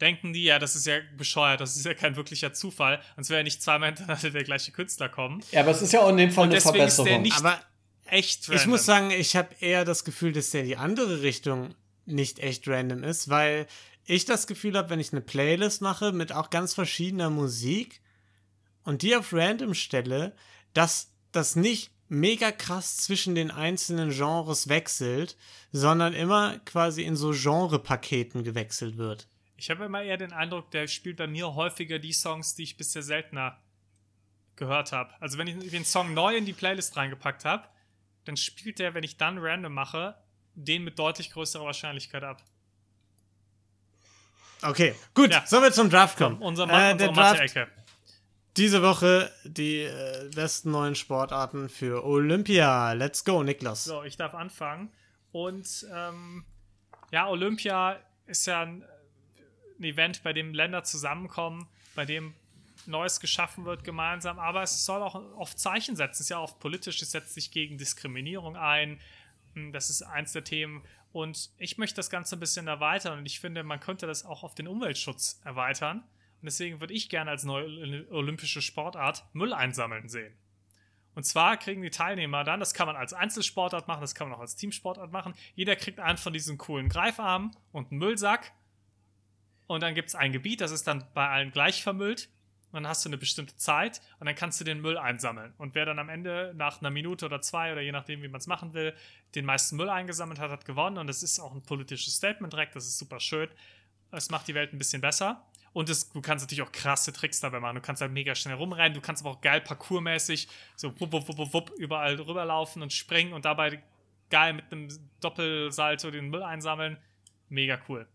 denken die, ja, das ist ja bescheuert, das ist ja kein wirklicher Zufall, sonst wäre ja nicht zweimal hintereinander der gleiche Künstler kommen. Ja, aber es ist ja auch in dem Fall Und eine deswegen ist der Verbesserung. nicht Aber echt ich muss sagen, ich habe eher das Gefühl, dass der die andere Richtung nicht echt random ist, weil ich das Gefühl habe, wenn ich eine Playlist mache mit auch ganz verschiedener Musik und die auf random stelle, dass das nicht mega krass zwischen den einzelnen Genres wechselt, sondern immer quasi in so Genre-Paketen gewechselt wird. Ich habe immer eher den Eindruck, der spielt bei mir häufiger die Songs, die ich bisher seltener gehört habe. Also wenn ich den Song neu in die Playlist reingepackt habe, dann spielt der, wenn ich dann random mache, den mit deutlich größerer Wahrscheinlichkeit ab. Okay, gut, Ja. sollen wir zum Draft kommen. Unser Äh, Ma der unsere Draft Mathe-Ecke. Diese Woche die äh, besten neuen Sportarten für Olympia. Let's go, Niklas. So, ich darf anfangen. Und ähm, ja, Olympia ist ja ein, ein Event, bei dem Länder zusammenkommen, bei dem Neues geschaffen wird gemeinsam, aber es soll auch oft Zeichen setzen. Es ist ja oft politisch, es setzt sich gegen Diskriminierung ein. Hm, Das ist eins der Themen. Und ich möchte das Ganze ein bisschen erweitern und ich finde, man könnte das auch auf den Umweltschutz erweitern. Und deswegen würde ich gerne als neue olympische Sportart Müll einsammeln sehen. Und zwar kriegen die Teilnehmer dann, das kann man als Einzelsportart machen, das kann man auch als Teamsportart machen. Jeder kriegt einen von diesen coolen Greifarmen und einen Müllsack. Und dann gibt es ein Gebiet, das ist dann bei allen gleich vermüllt. Und dann hast du eine bestimmte Zeit und dann kannst du den Müll einsammeln. Und wer dann am Ende nach einer Minute oder zwei oder je nachdem, wie man es machen will, den meisten Müll eingesammelt hat, hat gewonnen. Und das ist auch ein politisches Statement direkt, das ist super schön. Es macht die Welt ein bisschen besser. Und es, du kannst natürlich auch krasse Tricks dabei machen. Du kannst halt mega schnell rumrennen, du kannst aber auch geil parkourmäßig so wupp, wupp, wupp, wupp, überall rüberlaufen und springen und dabei geil mit einem Doppelsalto den Müll einsammeln. Mega cool.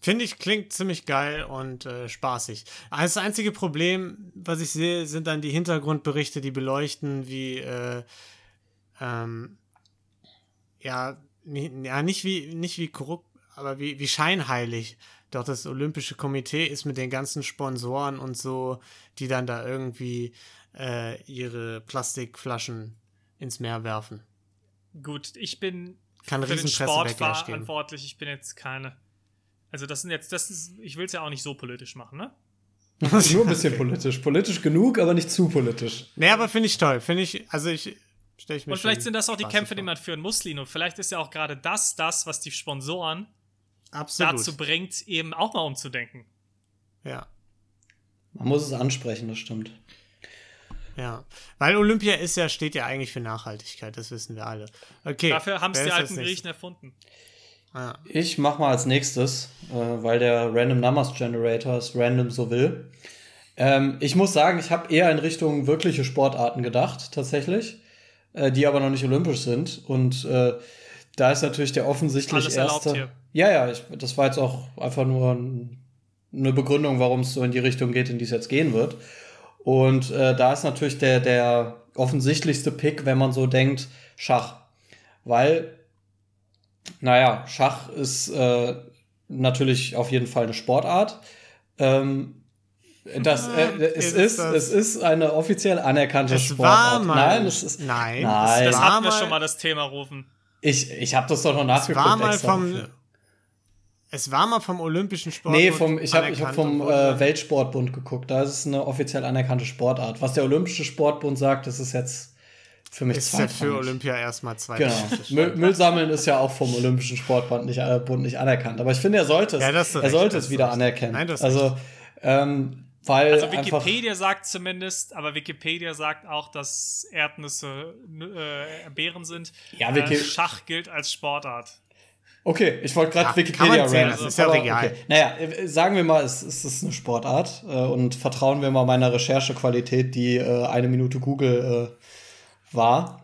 Finde ich, klingt ziemlich geil und äh, spaßig. Das einzige Problem, was ich sehe, sind dann die Hintergrundberichte, die beleuchten, wie, äh, ähm, ja, ja, nicht wie, nicht wie korrupt, aber wie, wie scheinheilig doch das Olympische Komitee ist mit den ganzen Sponsoren und so, die dann da irgendwie äh, ihre Plastikflaschen ins Meer werfen. Gut, ich bin Kann für den Sport verantwortlich. Ich bin jetzt keine. Also, das sind jetzt, das ist, ich will es ja auch nicht so politisch machen, ne? *laughs* Nur ein bisschen politisch. Politisch genug, aber nicht zu politisch. Nee, aber finde ich toll. Finde ich, also ich stelle ich mir Und vielleicht sind das auch die Kämpfe, die vor. man führen muss, Lino. Vielleicht ist ja auch gerade das, das, was die Sponsoren Absolut. dazu bringt, eben auch mal umzudenken. Ja, Man muss es ansprechen, das stimmt. ja. Weil Olympia ist ja, steht ja eigentlich für Nachhaltigkeit, das wissen wir alle. Okay. Dafür haben es die alten? Griechen erfunden. Ja. Ich mach mal als nächstes, äh, weil der Random Numbers Generator es random so will. Ähm, ich muss sagen, ich habe eher in Richtung wirkliche Sportarten gedacht, tatsächlich, äh, die aber noch nicht olympisch sind. Und äh, da ist natürlich der offensichtlich Alles erste. hier. Ja, ja, ich, das war jetzt auch einfach nur ein, eine Begründung, warum es so in die Richtung geht, in die es jetzt gehen wird. Und äh, da ist natürlich der, der offensichtlichste Pick, wenn man so denkt, Schach. Weil, naja, Schach ist äh, natürlich auf jeden Fall eine Sportart. Ähm, das, äh, es, ist, ist es ist eine offiziell anerkannte Es Sportart. war mal- Nein, es ist. Nein, nein. Das war hatten wir schon mal das Thema rufen. Ich, ich habe das doch noch Es nachgeguckt. war mal extra vom. Es war mal vom Olympischen Sport. Nee, vom, ich habe ich hab vom äh, Weltsportbund geguckt. Da ist es eine offiziell anerkannte Sportart. Was der Olympische Sportbund sagt, das ist jetzt für mich ist ja für. Olympia erstmal zwei. Genau. Müll, Müll sammeln ist ja auch vom Olympischen Sportbund nicht, äh, Bund nicht anerkannt. Aber ich finde, er sollte es, Ja, das er sollte das es wieder anerkennen. Nein, du hast also, ähm, weil Also. Wikipedia sagt zumindest, aber Wikipedia sagt auch, dass Erdnüsse äh, Beeren sind. Ja, äh, Wiki- Schach gilt als Sportart. Okay, ich wollte gerade Ja, Wikipedia sehen, das ist ja aber egal. Okay. Naja, äh, sagen wir mal, es, es ist eine Sportart äh, und vertrauen wir mal meiner Recherchequalität, die äh, eine Minute Google äh, war.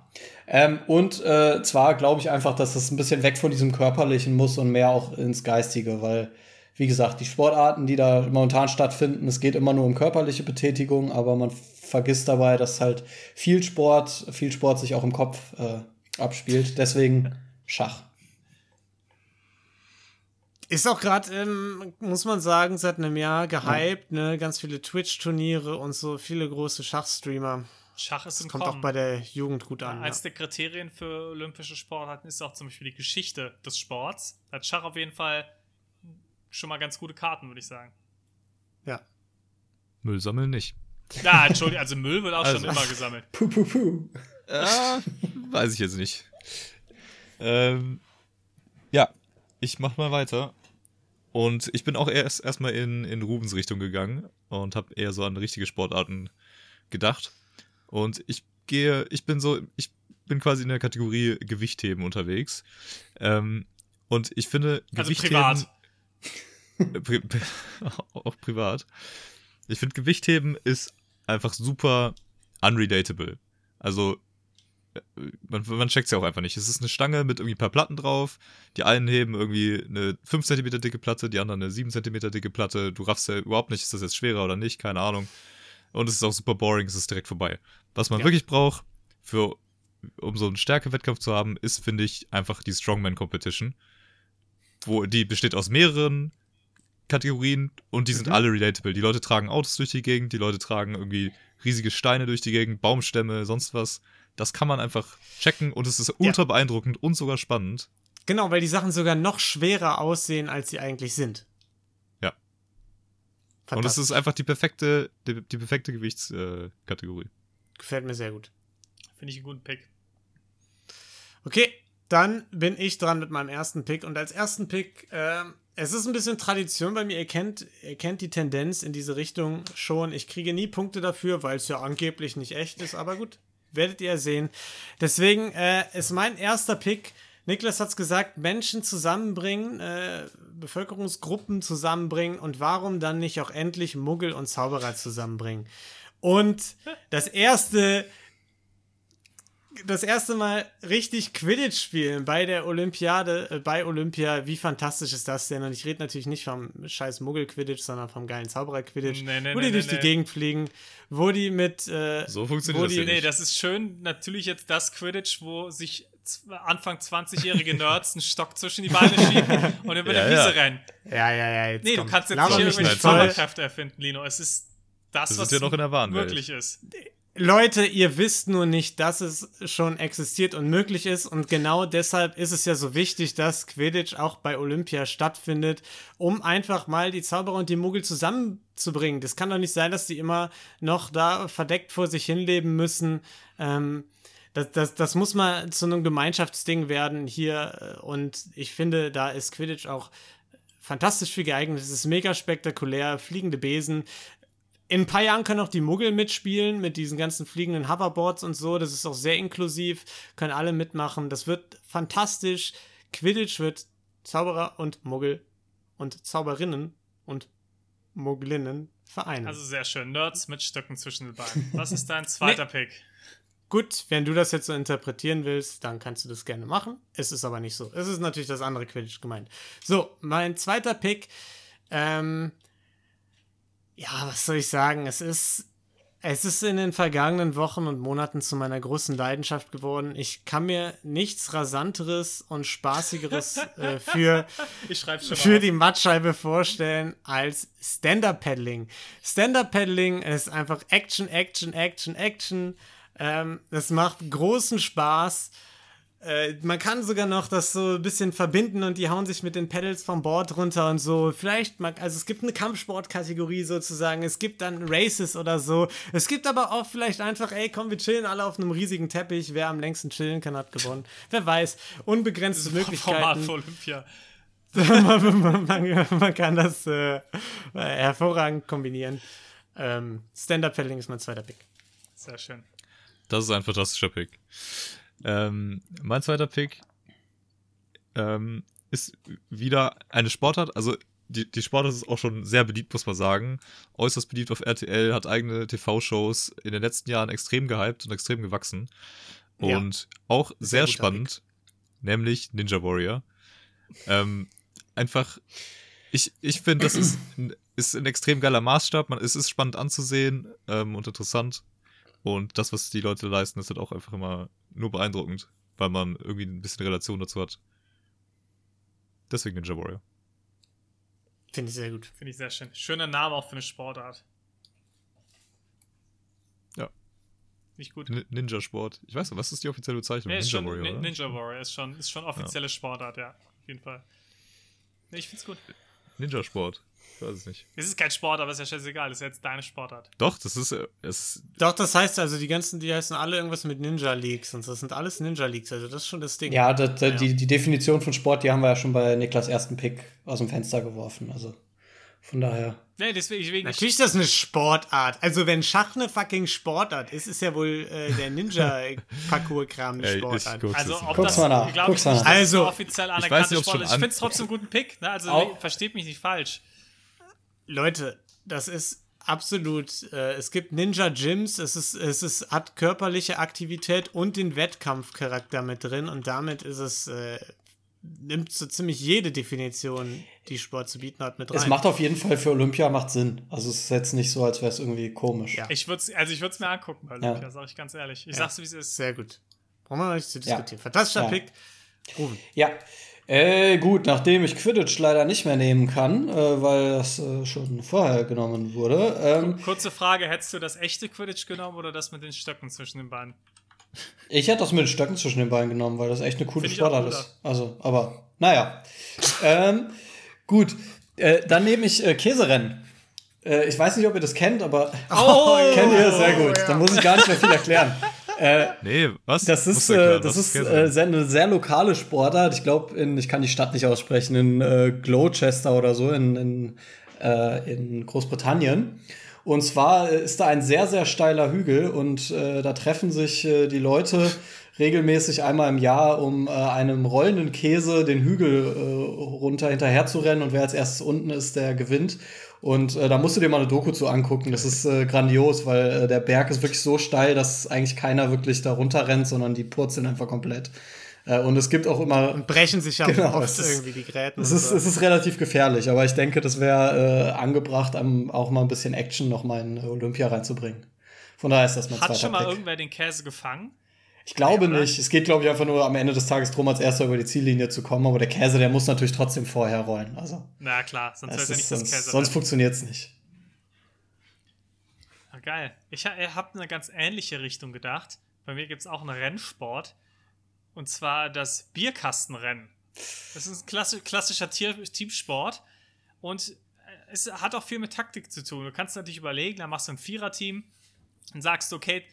Ähm, und äh, zwar glaube ich einfach, dass es ein bisschen weg von diesem Körperlichen muss und mehr auch ins Geistige, weil, wie gesagt, die Sportarten, die da momentan stattfinden, es geht immer nur um körperliche Betätigung, aber man vergisst dabei, dass halt viel Sport, viel Sport sich auch im Kopf äh, abspielt. Deswegen Schach. Ist auch gerade, ähm, muss man sagen, seit einem Jahr gehypt, ne? Ganz viele Twitch-Turniere und so, viele große Schachstreamer. Schach ist im Kommt Kommen. auch bei der Jugend gut an. Eins Ja. der Kriterien für olympische Sportarten ist auch zum Beispiel die Geschichte des Sports. Da hat Schach auf jeden Fall schon mal ganz gute Karten, würde ich sagen. ja. Müll sammeln nicht. Ja, Entschuldigung, also Müll wird auch schon Also. immer gesammelt. Puh, puh, puh. Äh, weiß ich jetzt nicht. Ähm, ja, ich mach mal weiter. Und ich bin auch erst erstmal in, in Rubens Richtung gegangen und habe eher so an richtige Sportarten gedacht. Und ich gehe, ich bin so, ich bin quasi in der Kategorie Gewichtheben unterwegs. Ähm, und ich finde, Also privat. Pri *laughs* auch privat. Ich finde, Gewichtheben ist einfach super unrelatable. Also, äh, man, man checkt es ja auch einfach nicht. Es ist eine Stange mit irgendwie ein paar Platten drauf. Die einen heben irgendwie eine 5 cm dicke Platte, die anderen eine 7 cm dicke Platte. Du raffst ja überhaupt nicht, ist das jetzt schwerer oder nicht, keine Ahnung. Und es ist auch super boring, es ist direkt vorbei. Was man Ja. wirklich braucht, für, um so einen Stärkewettkampf zu haben, ist, finde ich, einfach die Strongman Competition. Wo die besteht aus mehreren Kategorien und die sind Mhm. alle relatable. Die Leute tragen Autos durch die Gegend, die Leute tragen irgendwie riesige Steine durch die Gegend, Baumstämme, sonst was. Das kann man einfach checken und es ist ultra beeindruckend und sogar spannend. Genau, weil die Sachen sogar noch schwerer aussehen, als sie eigentlich sind. Ja. Und es ist einfach die perfekte, die, die perfekte Gewichtskategorie. Gefällt mir sehr gut. Finde ich einen guten Pick. Okay, dann bin ich dran mit meinem ersten Pick. Und als ersten Pick, ähm, es ist ein bisschen Tradition bei mir. Ihr kennt, ihr kennt die Tendenz in diese Richtung schon. Ich kriege nie Punkte dafür, weil es ja angeblich nicht echt ist. Aber gut, werdet ihr sehen. Deswegen äh, ist mein erster Pick. Niklas hat es gesagt, Menschen zusammenbringen, äh, Bevölkerungsgruppen zusammenbringen und warum dann nicht auch endlich Muggel und Zauberer zusammenbringen? Und das erste das erste Mal richtig Quidditch spielen bei der Olympiade, äh, bei Olympia. Wie fantastisch ist das denn? Und ich rede natürlich nicht vom scheiß Muggel-Quidditch, sondern vom geilen Zauberer-Quidditch, Nee, nee, wo nee, die durch nee, die nee. Gegend fliegen, wo die mit. Äh, So funktioniert das die, ja Nee, nicht. das ist schön. Natürlich jetzt das Quidditch, wo sich Anfang 20-jährige Nerds einen Stock zwischen die Beine schieben und über *laughs* Ja, der Wiese ja. rennen. Ja, ja, ja. Jetzt Nee, komm. du kannst jetzt nicht irgendwelche nicht voll. Zauberkräfte erfinden, Lino. Es ist das, Das was ist ja noch in der wahren Welt. wirklich ist. Leute, ihr wisst nur nicht, dass es schon existiert und möglich ist. Und genau deshalb ist es ja so wichtig, dass Quidditch auch bei Olympia stattfindet, um einfach mal die Zauberer und die Muggel zusammenzubringen. Das kann doch nicht sein, dass die immer noch da verdeckt vor sich hinleben müssen. Ähm, das, das, das muss mal zu einem Gemeinschaftsding werden hier. Und ich finde, da ist Quidditch auch fantastisch für geeignet. Es ist mega spektakulär, fliegende Besen. In ein paar Jahren können auch die Muggel mitspielen mit diesen ganzen fliegenden Hoverboards und so. Das ist auch sehr inklusiv, können alle mitmachen. Das wird fantastisch. Quidditch wird Zauberer und Muggel und Zauberinnen und Mugglinnen vereinen. Also sehr schön. Nerds mit Stöcken zwischen den Beinen. Was ist dein *laughs* zweiter Pick? Gut, wenn du das jetzt so interpretieren willst, dann kannst du das gerne machen. Es ist aber nicht so. Es ist natürlich das andere Quidditch gemeint. So, mein zweiter Pick. Ähm, ja, was soll ich sagen? Es ist. Es ist in den vergangenen Wochen und Monaten zu meiner großen Leidenschaft geworden. Ich kann mir nichts Rasanteres und Spaßigeres äh, für, *laughs* für die Mattscheibe vorstellen als Stand-Up-Paddling. Stand-Up-Paddling ist einfach Action, Action, Action, Action. Ähm, das macht großen Spaß. Äh, man kann sogar noch das so ein bisschen verbinden und die hauen sich mit den Pedals vom Board runter und so. Vielleicht, mag, also es gibt eine Kampfsportkategorie sozusagen, es gibt dann Races oder so. Es gibt aber auch vielleicht einfach, ey, komm, wir chillen alle auf einem riesigen Teppich. Wer am längsten chillen kann, hat gewonnen. Wer weiß. Unbegrenzte das Möglichkeiten. Format für Olympia. *laughs* man, man, man, kann das äh, hervorragend kombinieren. Ähm, Stand-Up-Paddling ist mein zweiter Pick. Sehr schön. Das ist ein fantastischer Pick. Ähm, mein zweiter Pick ähm, ist wieder eine Sportart. Also die, die Sportart ist auch schon sehr beliebt, muss man sagen. Äußerst beliebt auf RTL, hat eigene TV-Shows in den letzten Jahren extrem gehypt und extrem gewachsen. Und ja. auch sehr, sehr spannend, Pick. nämlich Ninja Warrior. Ähm, einfach, ich, ich finde, das ist ein, ist ein extrem geiler Maßstab. Man, es ist spannend anzusehen ähm, und interessant. Und das, was die Leute leisten, ist halt auch einfach immer nur beeindruckend, weil man irgendwie ein bisschen Relation dazu hat. Deswegen Ninja Warrior. Finde ich sehr gut. Finde ich sehr schön. Schöner Name auch für eine Sportart. Ja. Nicht gut. N Ninja Sport. Ich weiß nicht, was ist die offizielle Bezeichnung? Nee, Ninja schon, Warrior. Oder? Ninja Warrior ist schon, ist schon offizielle ja. Sportart, ja. Auf jeden Fall. Nee, ich find's gut. Ninja Sport. Ich weiß es nicht. Es ist kein Sport, aber ist ja scheißegal. Das ist jetzt deine Sportart. Doch, das ist, äh, es Doch, das heißt also, die ganzen, die heißen alle irgendwas mit Ninja Leagues und das sind alles Ninja Leagues. Also, das ist schon das Ding. Ja, das, ja. Die, die Definition von Sport, die haben wir ja schon bei Niklas ersten Pick aus dem Fenster geworfen. Also, von daher. Nee, deswegen, Natürlich ist das eine Sportart. Also, wenn Schach eine fucking Sportart ist, ist ja wohl äh, der Ninja-Parcours-Kram *laughs* eine Sportart. Ich, also, ob Guck's das, mal nach. glaube ich, nicht, also, offiziell anerkannte Sport ist. Ich finde es trotzdem einen guten Pick. Ne? Also, versteht mich nicht falsch. Leute, das ist absolut. Äh, es gibt Ninja Gyms, es ist, es ist, hat körperliche Aktivität und den Wettkampfcharakter mit drin und damit ist es. Äh, nimmt so ziemlich jede Definition, die Sport zu bieten hat, mit rein. Es macht auf jeden Fall für Olympia macht Sinn. Also es ist jetzt nicht so, als wäre es irgendwie komisch. Ja. Ich würde also ich würde es mir angucken bei Olympia, ja. sage ich ganz ehrlich. Ich ja. sag's wie es ist. Sehr gut. Brauchen wir nicht zu diskutieren. Ja. Fantastischer Pick. Ruben. Ja, äh, gut, nachdem ich Quidditch leider nicht mehr nehmen kann, äh, weil das äh, schon vorher genommen wurde. Ähm, Kurze Frage: Hättest du das echte Quidditch genommen oder das mit den Stöcken zwischen den Beinen? Ich hätte das mit den Stöcken zwischen den Beinen genommen, weil das echt eine coole Sportart ist. Also, aber naja. ähm, gut, äh, dann nehme ich äh, Käserennen. Äh, ich weiß nicht, ob ihr das kennt, aber oh, *laughs* kennt ihr sehr gut. Ja. Dann muss ich gar nicht mehr viel erklären. Äh, nee, was? Das ist, äh, das ist äh, sehr, eine sehr lokale Sportart. Ich glaube, ich kann die Stadt nicht aussprechen, in äh, Gloucester oder so, in, in, äh, in Großbritannien. Und zwar ist da ein sehr, sehr steiler Hügel und äh, da treffen sich äh, die Leute regelmäßig einmal im Jahr, um äh, einem rollenden Käse den Hügel äh, runter hinterher zu rennen und wer als erstes unten ist, der gewinnt. Und äh, da musst du dir mal eine Doku zu angucken. Das ist äh, grandios, weil äh, der Berg ist wirklich so steil, dass eigentlich keiner wirklich da runter rennt, sondern die purzeln einfach komplett. Äh, und es gibt auch immer. Und brechen sich ja genau, oft ist, irgendwie die Gräten. Es ist, so. es ist relativ gefährlich, aber ich denke, das wäre äh, angebracht, um auch mal ein bisschen Action noch mal in Olympia reinzubringen. Von daher ist das mein Hat schon mal Pick. irgendwer den Käse gefangen? Ich glaube ja, nicht. Es geht, glaube ich, einfach nur am Ende des Tages darum, als erster über die Ziellinie zu kommen. Aber der Käse, der muss natürlich trotzdem vorher rollen. Also, Na klar, sonst wäre ja nicht sonst, das Käse. Sonst funktioniert es nicht. Ach, geil. Ich habe eine ganz ähnliche Richtung gedacht. Bei mir gibt es auch einen Rennsport. Und zwar das Bierkastenrennen. Das ist ein klassi klassischer Teamsport. Und es hat auch viel mit Taktik zu tun. Du kannst natürlich überlegen, dann machst du ein Viererteam und sagst, okay,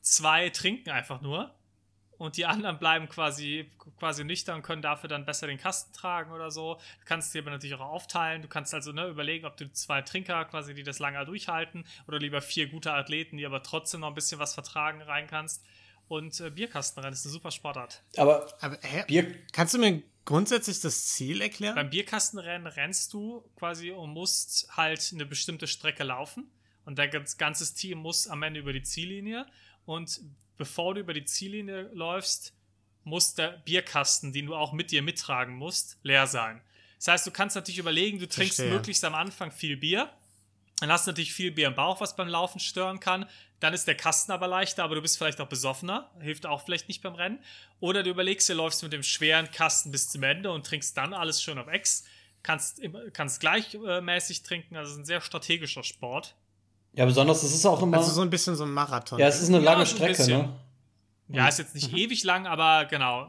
zwei trinken einfach nur und die anderen bleiben quasi, quasi nüchtern und können dafür dann besser den Kasten tragen oder so. Du kannst dir aber natürlich auch aufteilen. Du kannst also ne, überlegen, ob du zwei Trinker quasi, die das lange durchhalten oder lieber vier gute Athleten, die aber trotzdem noch ein bisschen was vertragen, rein kannst. Und äh, Bierkastenrennen ist eine super Sportart. Aber, aber hä, Bier kannst du mir grundsätzlich das Ziel erklären? Beim Bierkastenrennen rennst du quasi und musst halt eine bestimmte Strecke laufen. Und dein ganzes Team muss am Ende über die Ziellinie. Und bevor du über die Ziellinie läufst, muss der Bierkasten, den du auch mit dir mittragen musst, leer sein. Das heißt, du kannst natürlich überlegen, du trinkst Verstehe. möglichst am Anfang viel Bier, Dann hast du natürlich viel Bier im Bauch, was beim Laufen stören kann. Dann ist der Kasten aber leichter, aber du bist vielleicht auch besoffener. Hilft auch vielleicht nicht beim Rennen. Oder du überlegst, du läufst mit dem schweren Kasten bis zum Ende und trinkst dann alles schön auf Ex. Kannst, kannst gleichmäßig trinken. Also es ist ein sehr strategischer Sport. Ja, besonders, es ist auch immer. Also so ein bisschen so ein Marathon. Ja, es ist eine lange Ja, Strecke, ne? Ja, ist jetzt nicht ewig lang, aber genau.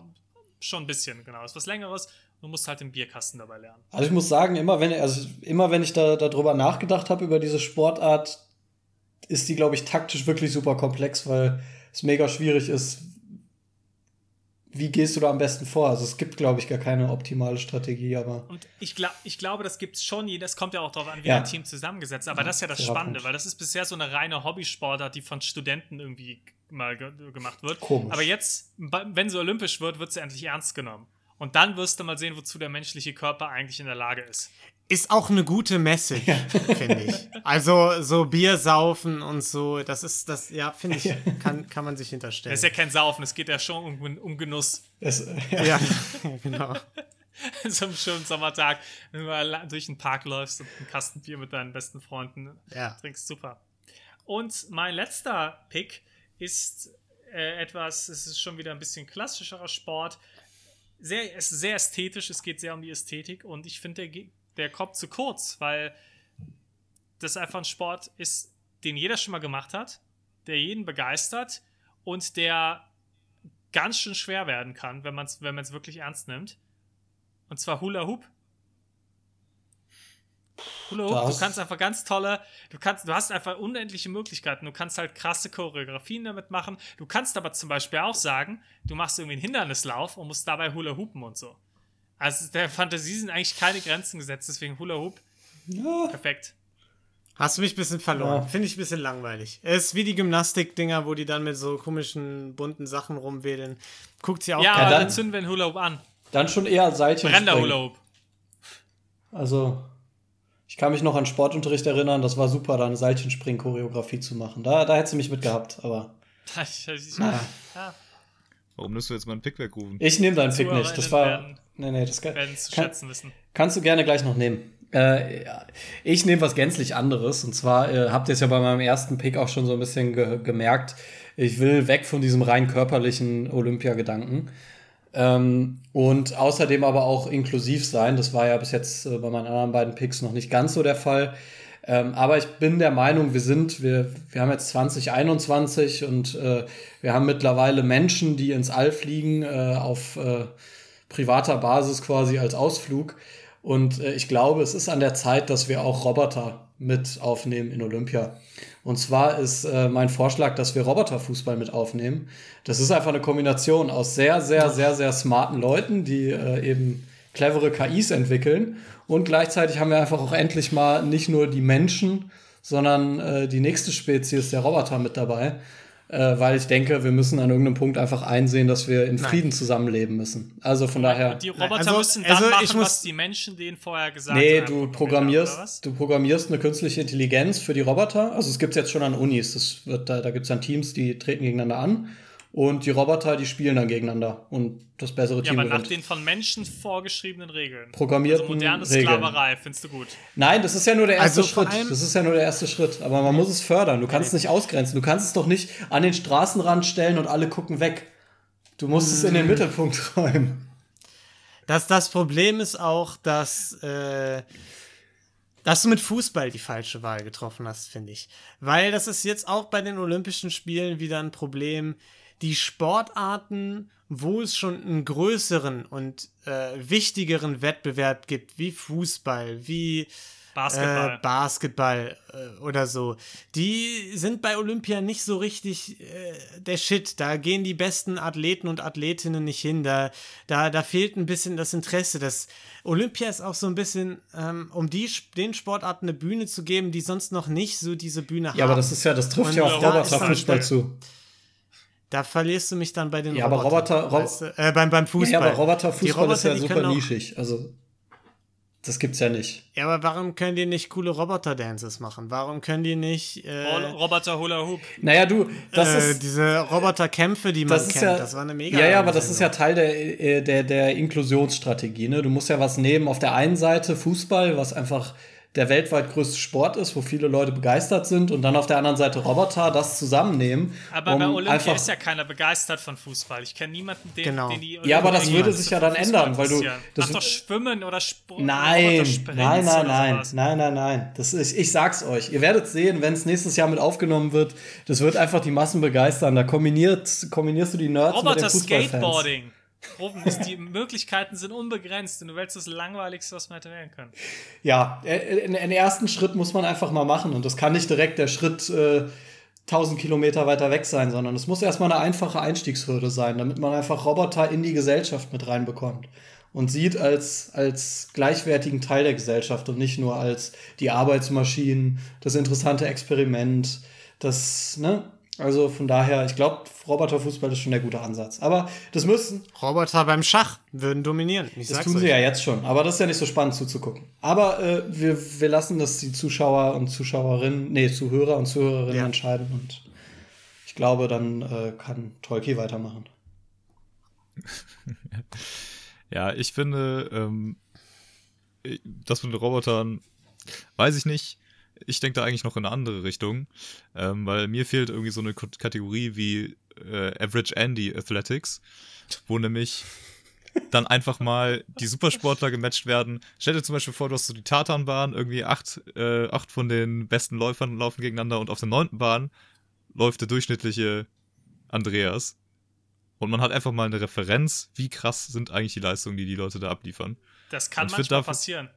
Schon ein bisschen, genau. Ist was längeres. Du musst halt den Bierkasten dabei lernen. Also ich muss sagen, immer wenn, also immer wenn ich da darüber nachgedacht habe, über diese Sportart, ist die, glaube ich, taktisch wirklich super komplex, weil es mega schwierig ist. Wie gehst du da am besten vor? Also es gibt, glaube ich, gar keine optimale Strategie, aber. Und ich, glaub, ich glaube, das gibt es schon. Das kommt ja auch darauf an, wie Ja. ein Team zusammengesetzt ist. Aber Ja, das ist ja das Spannende, Punkt. weil das ist bisher so eine reine Hobbysportart, die von Studenten irgendwie mal ge gemacht wird. Komisch. Aber jetzt, wenn sie olympisch wird, wird sie endlich ernst genommen. Und dann wirst du mal sehen, wozu der menschliche Körper eigentlich in der Lage ist. Ist auch eine gute Message, finde ich. Also so Bier saufen und so, das ist das, ja, finde ich, kann, kann man sich Das hinterstellen. ist ja kein Saufen, es geht ja schon um, um Genuss. Es, ja. ja, *laughs* genau. *laughs* so einem schönen Sommertag, wenn du mal durch den Park läufst und einen Kasten Bier mit deinen besten Freunden Ja. trinkst, super. Und mein letzter Pick ist äh, etwas, es ist schon wieder ein bisschen klassischerer Sport. Sehr, es ist sehr ästhetisch, es geht sehr um die Ästhetik und ich finde, der, der kommt zu kurz, weil das einfach ein Sport ist, den jeder schon mal gemacht hat, der jeden begeistert und der ganz schön schwer werden kann, wenn man es wenn man's wirklich ernst nimmt. Und zwar Hula Hoop. Hula Hoop, Das- du kannst einfach ganz tolle, du kannst, du hast einfach unendliche Möglichkeiten. Du kannst halt krasse Choreografien damit machen. Du kannst aber zum Beispiel auch sagen, du machst irgendwie einen Hindernislauf und musst dabei Hula Hoopen und so. Also der Fantasie sind eigentlich keine Grenzen gesetzt, deswegen Hula Hoop, Ja. perfekt. Hast du mich ein bisschen verloren. Ja. Finde ich ein bisschen langweilig. Es ist wie die Gymnastik-Dinger, wo die dann mit so komischen, bunten Sachen rumwedeln. Guckt sie auch Ja, aber dann- dann zünden wir einen Hula Hoop an. Dann schon eher Seilchen. Brennender. Hula Hoop. Also, ich kann mich noch an Sportunterricht erinnern, das war super, da eine Seilchenspring-Choreografie zu machen. Da, da hättest du mich mitgehabt, aber. *laughs* Ja, Warum nimmst du jetzt mal einen Pick wegrufen? Ich nehme deinen Pick nicht. Das war. werden- Nee, nee, das kann, zu kann, schätzen wissen. kannst du gerne gleich noch nehmen. Äh, ja. ich nehme was gänzlich anderes. Und zwar äh, habt ihr es ja bei meinem ersten Pick auch schon so ein bisschen ge gemerkt. Ich will weg von diesem rein körperlichen Olympiagedanken. Ähm, und außerdem aber auch inklusiv sein. Das war ja bis jetzt äh, bei meinen anderen beiden Picks noch nicht ganz so der Fall. Ähm, aber ich bin der Meinung, wir sind, wir, wir haben jetzt 2021 und äh, wir haben mittlerweile Menschen, die ins All fliegen, äh, auf äh, privater Basis quasi als Ausflug. Und äh, ich glaube, es ist an der Zeit, dass wir auch Roboter mit aufnehmen in Olympia. Und zwar ist äh, mein Vorschlag, dass wir Roboterfußball mit aufnehmen. Das ist einfach eine Kombination aus sehr, sehr, sehr, sehr smarten Leuten, die äh, eben clevere KIs entwickeln. Und gleichzeitig haben wir einfach auch endlich mal nicht nur die Menschen, sondern äh, die nächste Spezies der Roboter mit dabei. Äh, weil ich denke, wir müssen an irgendeinem Punkt einfach einsehen, dass wir in Nein. Frieden zusammenleben müssen. Also von daher. Und die Roboter also- müssen dann also ich machen, muss- was die Menschen denen vorher gesagt Nee, haben. du oder was? programmierst, du programmierst eine künstliche Intelligenz für die Roboter. Also es gibt jetzt schon an Unis. Das wird, da da gibt es dann Teams, die treten gegeneinander an. Und die Roboter, die spielen dann gegeneinander. Und das bessere Ja, Team aber nach gewinnt. den von Menschen vorgeschriebenen Regeln. Programmierten also moderne Regeln. Sklaverei, findest du gut. Nein, das ist ja nur der erste Also Schritt. Das ist ja nur der erste Schritt. Aber man muss es fördern. Du kannst es nicht ausgrenzen. Du kannst es doch nicht an den Straßenrand stellen und alle gucken weg. Du musst es in Mm. den Mittelpunkt *laughs* räumen. Das, das Problem ist auch, dass, äh, dass du mit Fußball die falsche Wahl getroffen hast, finde ich. Weil das ist jetzt auch bei den Olympischen Spielen wieder ein Problem. Die Sportarten, wo es schon einen größeren und äh, wichtigeren Wettbewerb gibt, wie Fußball, wie Basketball. äh, Basketball äh, oder so. Die sind bei Olympia nicht so richtig äh, der Shit. Da gehen die besten Athleten und Athletinnen nicht hin. Da, da, da fehlt ein bisschen das Interesse. Das Olympia ist auch so ein bisschen, ähm, um die, den Sportarten eine Bühne zu geben, die sonst noch nicht so diese Bühne haben. Ja, aber das ist ja, das trifft Und ja dann- Roboterfußball zu. Da verlierst du mich dann bei den Ja, aber Roboter- Rob- weißt du? äh, beim, beim Fußball. Ja, aber Roboterfußball Roboter, ist ja super nischig. Also, das gibt's ja nicht. Ja, aber warum können die nicht coole Roboter-Dances machen? Warum können die nicht äh, Roboter Hula Hoop. Naja, du, das äh, ist. diese Roboterkämpfe, die man Das ist kennt? ja, das war eine mega. ja, ja, aber das ist ja Teil der, äh, der, der Inklusionsstrategie. Ne? Du musst ja was nehmen. Auf der einen Seite Fußball, was einfach der weltweit größte Sport ist, wo viele Leute begeistert sind und dann auf der anderen Seite Roboter das zusammennehmen. Aber um bei Olympia ist ja keiner begeistert von Fußball. Ich kenne niemanden, den, genau. den die Ja, aber das würde sich ja dann ändern, weil du. Das Mach doch Schwimmen oder Sport. Nein, nein, nein, nein, nein, nein, nein. Das ist, ich sag's euch. Ihr werdet sehen, wenn es nächstes Jahr mit aufgenommen wird, das wird einfach die Massen begeistern. Da kombiniert, kombinierst du die Nerds Roboter mit den Fußballfans. Skateboarding. Rufen ist, die Möglichkeiten sind unbegrenzt und du willst das Langweiligste, was man hätte wählen können. Ja, den ersten Schritt muss man einfach mal machen und das kann nicht direkt der Schritt äh, 1000 Kilometer weiter weg sein, sondern es muss erstmal eine einfache Einstiegshürde sein, damit man einfach Roboter in die Gesellschaft mit reinbekommt und sieht als, als gleichwertigen Teil der Gesellschaft und nicht nur als die Arbeitsmaschinen, das interessante Experiment, das, ne? Also von daher, ich glaube, Roboterfußball ist schon der gute Ansatz. Aber das müssen. Roboter beim Schach würden dominieren. Ich das tun sie euch. ja jetzt schon. Aber das ist ja nicht so spannend zuzugucken. Aber äh, wir, wir lassen das die Zuschauer und Zuschauerinnen, nee, Zuhörer und Zuhörerinnen ja. entscheiden. Und ich glaube, dann äh, kann Tolki weitermachen. *laughs* ja, ich finde, ähm, das mit den Robotern, weiß ich nicht ich denke da eigentlich noch in eine andere Richtung, ähm, weil mir fehlt irgendwie so eine Kategorie wie äh, Average Andy Athletics, wo nämlich dann einfach mal die Supersportler gematcht werden. Stell dir zum Beispiel vor, du hast so die Tatanbahn, irgendwie acht, äh, acht von den besten Läufern laufen gegeneinander und auf der neunten Bahn läuft der durchschnittliche Andreas. Und man hat einfach mal eine Referenz, wie krass sind eigentlich die Leistungen, die die Leute da abliefern. Das kann manchmal passieren.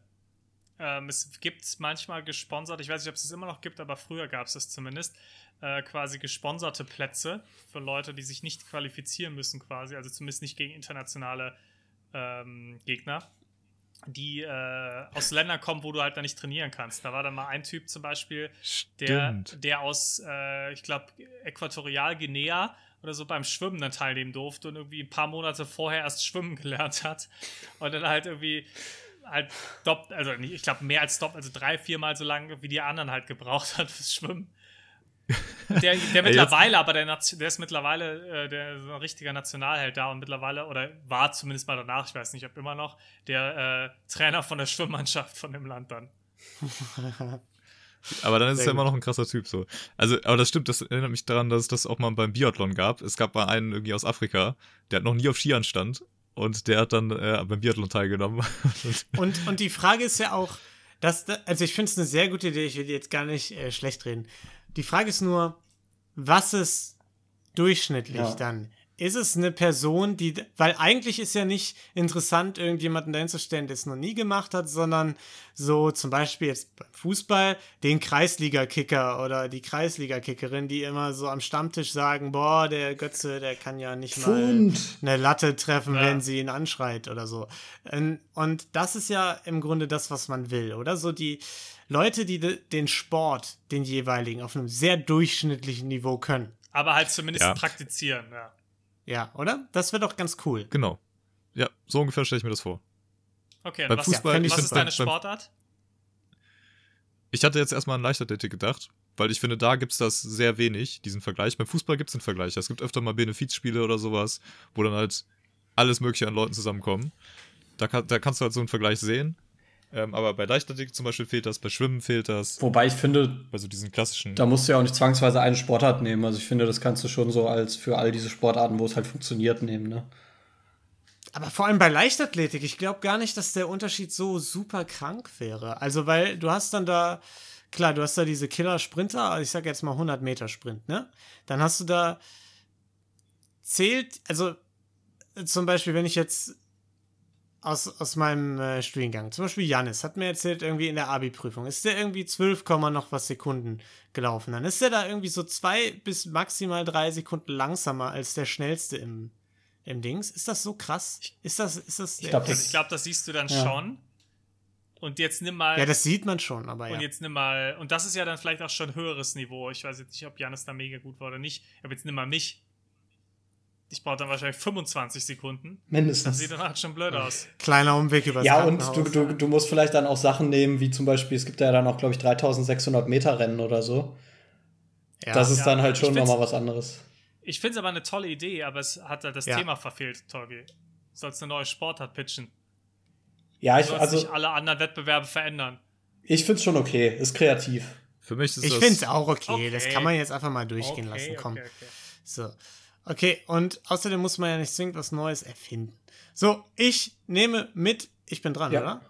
Ähm, es gibt manchmal gesponsert, ich weiß nicht, ob es es immer noch gibt, aber früher gab es es zumindest, äh, quasi gesponserte Plätze für Leute, die sich nicht qualifizieren müssen, quasi, also zumindest nicht gegen internationale ähm, Gegner, die äh, aus Ländern kommen, wo du halt da nicht trainieren kannst. Da war dann mal ein Typ zum Beispiel, der, der aus, äh, ich glaube, Äquatorialguinea oder so beim Schwimmen dann teilnehmen durfte und irgendwie ein paar Monate vorher erst schwimmen gelernt hat und dann halt irgendwie halt doppelt, also nicht, ich glaube mehr als doppelt, also drei, viermal so lange wie die anderen halt gebraucht *laughs* hat fürs Schwimmen. Der, der *laughs* mittlerweile, aber der, der ist mittlerweile äh, der ist ein richtiger Nationalheld da und mittlerweile, oder war zumindest mal danach, ich weiß nicht, ob immer noch, der äh, Trainer von der Schwimmmannschaft von dem Land dann. aber dann ist es ja immer noch ein krasser Typ so. Also, aber das stimmt, das erinnert mich daran, dass es das auch mal beim Biathlon gab. Es gab mal einen irgendwie aus Afrika, der hat noch nie auf Skiern stand und der hat dann äh, beim Biathlon teilgenommen. *laughs* und, und die Frage ist ja auch, dass, also ich finde es eine sehr gute Idee, ich will jetzt gar nicht äh, schlecht reden. Die Frage ist nur, was ist durchschnittlich ja. dann? Ist es eine Person, die, weil eigentlich ist ja nicht interessant, irgendjemanden dahin zu stellen, der es noch nie gemacht hat, sondern so zum Beispiel jetzt beim Fußball den Kreisliga-Kicker oder die Kreisliga-Kickerin, die immer so am Stammtisch sagen, boah, der Götze, der kann ja nicht Pfund. mal eine Latte treffen, ja. wenn sie ihn anschreit oder so. Und das ist ja im Grunde das, was man will, oder? So die Leute, die den Sport, den jeweiligen, auf einem sehr durchschnittlichen Niveau können. Aber halt zumindest ja. praktizieren, ja. Ja, oder? Das wäre doch ganz cool. Genau. Ja, so ungefähr stelle ich mir das vor. Okay, beim was, Fußball, ja, was ist deine Sportart? Ich hatte jetzt erstmal an Leichtathletik gedacht, weil ich finde, da gibt es das sehr wenig, diesen Vergleich. Beim Fußball gibt es einen Vergleich. Es gibt öfter mal Benefizspiele oder sowas, wo dann halt alles Mögliche an Leuten zusammenkommen. Da, kann, da kannst du halt so einen Vergleich sehen. Ähm, aber bei Leichtathletik zum Beispiel fehlt das, bei Schwimmen fehlt das. Wobei ich finde, bei so diesen klassischen. Da musst du ja auch nicht zwangsweise eine Sportart nehmen. Also ich finde, das kannst du schon so als für all diese Sportarten, wo es halt funktioniert, nehmen, ne? Aber vor allem bei Leichtathletik, ich glaube gar nicht, dass der Unterschied so super krank wäre. Also, weil du hast dann da, klar, du hast da diese Killer-Sprinter, also ich sag jetzt mal 100 Meter Sprint, ne? Dann hast du da, zählt, also zum Beispiel, wenn ich jetzt aus, aus meinem äh, Studiengang. Zum Beispiel Janis hat mir erzählt, irgendwie in der Abi-Prüfung ist der irgendwie 12, noch was Sekunden gelaufen. Dann ist der da irgendwie so zwei bis maximal drei Sekunden langsamer als der schnellste im, im Dings. Ist das so krass? Ist das, ist das ich glaube, das, glaub, das siehst du dann ja. schon. Und jetzt nimm mal. Ja, das sieht man schon, aber ja. Und jetzt nimm mal. Und das ist ja dann vielleicht auch schon höheres Niveau. Ich weiß jetzt nicht, ob Janis da mega gut war oder nicht. Aber jetzt nimm mal mich ich brauche dann wahrscheinlich 25 Sekunden. Mindestens. Das sieht dann halt schon blöd aus. Kleiner Umweg über Ja, und du, du, du musst vielleicht dann auch Sachen nehmen, wie zum Beispiel, es gibt ja dann auch, glaube ich, 3600 Meter Rennen oder so. Ja. Das ist ja, dann halt schon nochmal was anderes. Ich finde es aber eine tolle Idee, aber es hat halt das ja. Thema verfehlt, Torgi. Sollst eine neue Sportart pitchen. Ja, ich, also. sich alle anderen Wettbewerbe verändern. Ich find's schon okay, ist kreativ. Für mich ist Ich das. finde es auch okay. Okay. Das kann man jetzt einfach mal durchgehen Okay, lassen. Komm. okay, okay. So. Okay, und außerdem muss man ja nicht zwingend was Neues erfinden. So, ich nehme mit, ich bin dran, Ja. oder?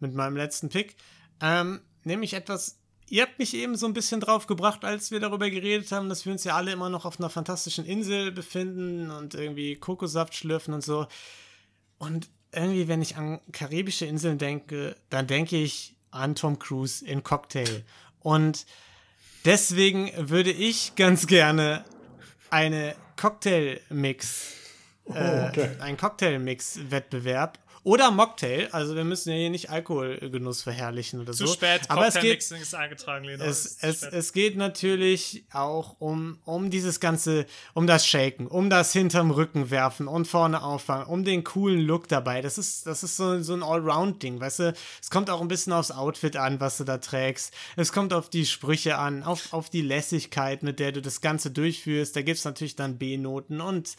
Mit meinem letzten Pick. Ähm, nehme ich etwas, ihr habt mich eben so ein bisschen drauf gebracht, als wir darüber geredet haben, dass wir uns ja alle immer noch auf einer fantastischen Insel befinden und irgendwie Kokosaft schlürfen und so. Und irgendwie, wenn ich an karibische Inseln denke, dann denke ich an Tom Cruise in Cocktail. Und deswegen würde ich ganz gerne eine Cocktail-Mix, äh, okay. einen Cocktail-Mix-Wettbewerb oder Mocktail. Also wir müssen ja hier nicht Alkoholgenuss verherrlichen oder Zu so. spät, Aber es geht, ist eingetragen, Lena. es, zu es, es geht natürlich auch um, um dieses ganze, um das Shaken, um das hinterm Rücken werfen und vorne auffangen, um den coolen Look dabei. Das ist, das ist so, so ein Allround-Ding, weißt du? Es kommt auch ein bisschen aufs Outfit an, was du da trägst. Es kommt auf die Sprüche an, auf, auf die Lässigkeit, mit der du das Ganze durchführst. Da gibt es natürlich dann B-Noten und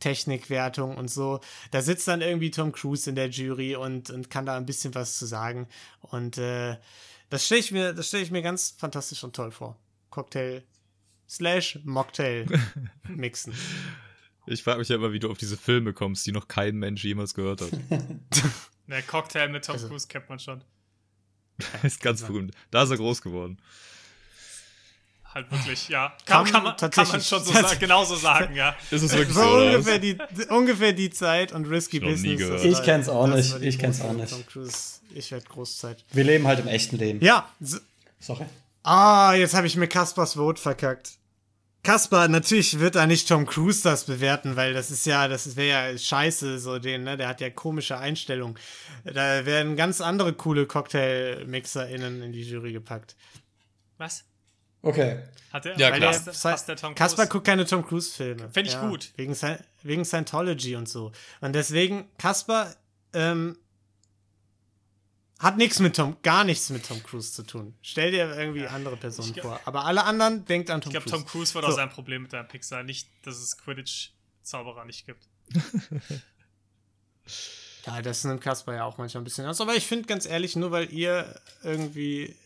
Technikwertung und so. Da sitzt dann irgendwie Tom Cruise in der Jury und, und kann da ein bisschen was zu sagen. Und äh, das stelle ich, mir- das ich mir ganz fantastisch und toll vor. Cocktail slash Mocktail *laughs* mixen. Ich frage mich ja immer, wie du auf diese Filme kommst, die noch kein Mensch jemals gehört hat. *laughs* Ne, Cocktail mit Tom Also- Cruise kennt man schon. *laughs* ist ganz berühmt. Da ist er groß geworden. Halt wirklich, ja. Kann Kann, man, kann man schon so *laughs* sa genauso sagen, ja. Ist es wirklich So so, ungefähr die, ungefähr die Zeit und Risky Ich Business. das Ich kenn's auch nicht, ich kenn's auch nicht. Ich werde Großzeit. Wir leben halt im echten Leben. Ja, so, Sorry. Ah, jetzt habe ich mir Kaspers Vote verkackt. Kaspar, natürlich wird da nicht Tom Cruise das bewerten, weil das ist ja, das wäre ja scheiße, so den, ne? Der hat ja komische Einstellungen. Da werden ganz andere coole Cocktail-MixerInnen in die Jury gepackt. Was? Okay. Hat der, Ja, weil klar. passt, passt der Tom Cruise? Kaspar guckt keine Tom Cruise-Filme. Find ich gut. Wegen, wegen Scientology und so. Und deswegen, Kaspar, ähm, hat nichts mit Tom, gar nichts mit Tom Cruise zu tun. Stell dir irgendwie andere Personen Ich- vor. Aber alle anderen denkt an Tom Ich glaube, Cruise. Tom Cruise wird So. auch sein Problem mit deinem Pick sein. Nicht, dass es Quidditch-Zauberer nicht gibt. *laughs* Ja, das nimmt Kasper ja auch manchmal ein bisschen aus. Aber ich finde ganz ehrlich, nur weil ihr irgendwie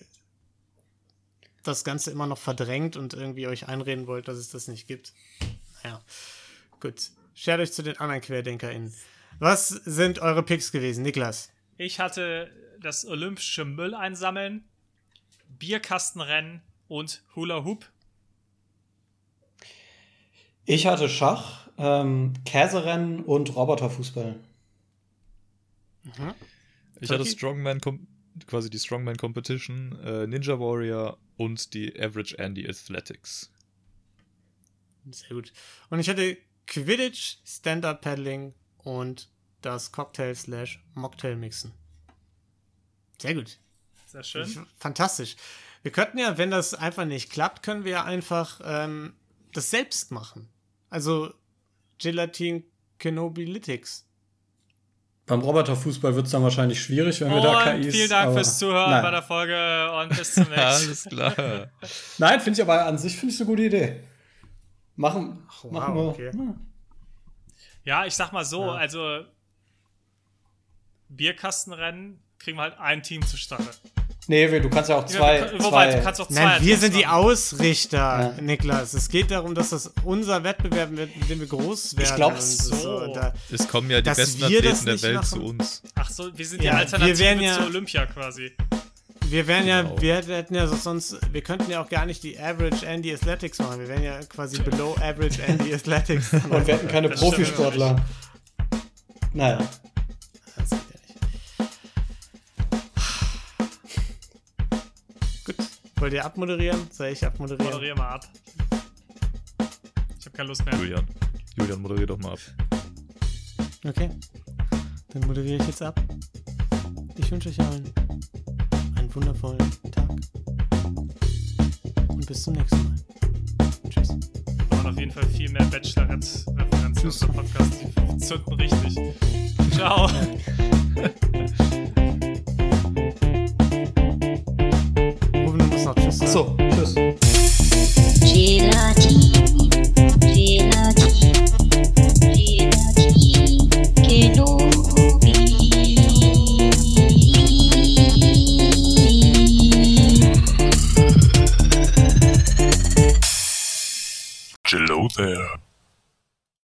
das Ganze immer noch verdrängt und irgendwie euch einreden wollt, dass es das nicht gibt. Naja, gut. Schert euch zu den anderen QuerdenkerInnen. Was sind eure Picks gewesen, Niklas? Ich hatte das olympische Müll einsammeln, Bierkastenrennen und Hula Hoop. Ich hatte Schach, ähm, Käserennen und Roboterfußball. Ich hatte? Strongman, Com- quasi die Strongman Competition, äh, Ninja Warrior und die Average Andy Athletics. Sehr gut. Und ich hatte Quidditch, Stand-Up-Paddling und das Cocktail-Slash-Mocktail-Mixen. Sehr gut. Sehr schön. Fantastisch. Wir könnten ja, wenn das einfach nicht klappt, können wir ja einfach ähm, das selbst machen. Also Gelatin Kenobilytics. Beim Roboterfußball wird es dann wahrscheinlich schwierig, wenn wir da Und KIs. vielen Dank fürs Zuhören Nein. bei der Folge und bis zum *laughs* nächsten Alles klar. *laughs* Nein, finde ich aber an sich finde ich eine gute Idee. Machen, wow, machen wir. okay. Ja. Ja, ich sag mal so, Ja. also Bierkastenrennen kriegen wir halt ein Team zustande. Nee, du kannst ja auch zwei. Ja, wobei, zwei du kannst auch zwei Nein, wir sind die. Ausrichter, Ja. Niklas. Es geht darum, dass das unser Wettbewerb wird, mit dem wir groß werden. glaub und so. Da, Es kommen ja die besten wir Athleten der Welt machen. zu uns. Ach so, wir sind Ja, die wir Alternative wären ja- zu Olympia quasi. wir wären ja, Genau. wir hätten ja so sonst, wir könnten ja auch gar nicht die Average Andy Athletics machen. Wir wären ja quasi below Average Andy Athletics. *laughs* Und wir hätten keine Das Profisportler. Naja. Wollt ihr abmoderieren? Soll ich abmoderieren? Moderier mal ab. Ich habe keine Lust mehr. Julian. Julian, moderier doch mal ab. Okay. Dann moderiere ich jetzt ab. Ich wünsche euch allen einen wundervollen Tag. Und bis zum nächsten Mal. Tschüss. Da waren auf jeden Fall viel mehr Bachelorette-Referenzen in unserem Podcast. Die zünden richtig. Ciao. *laughs* noch Tschüss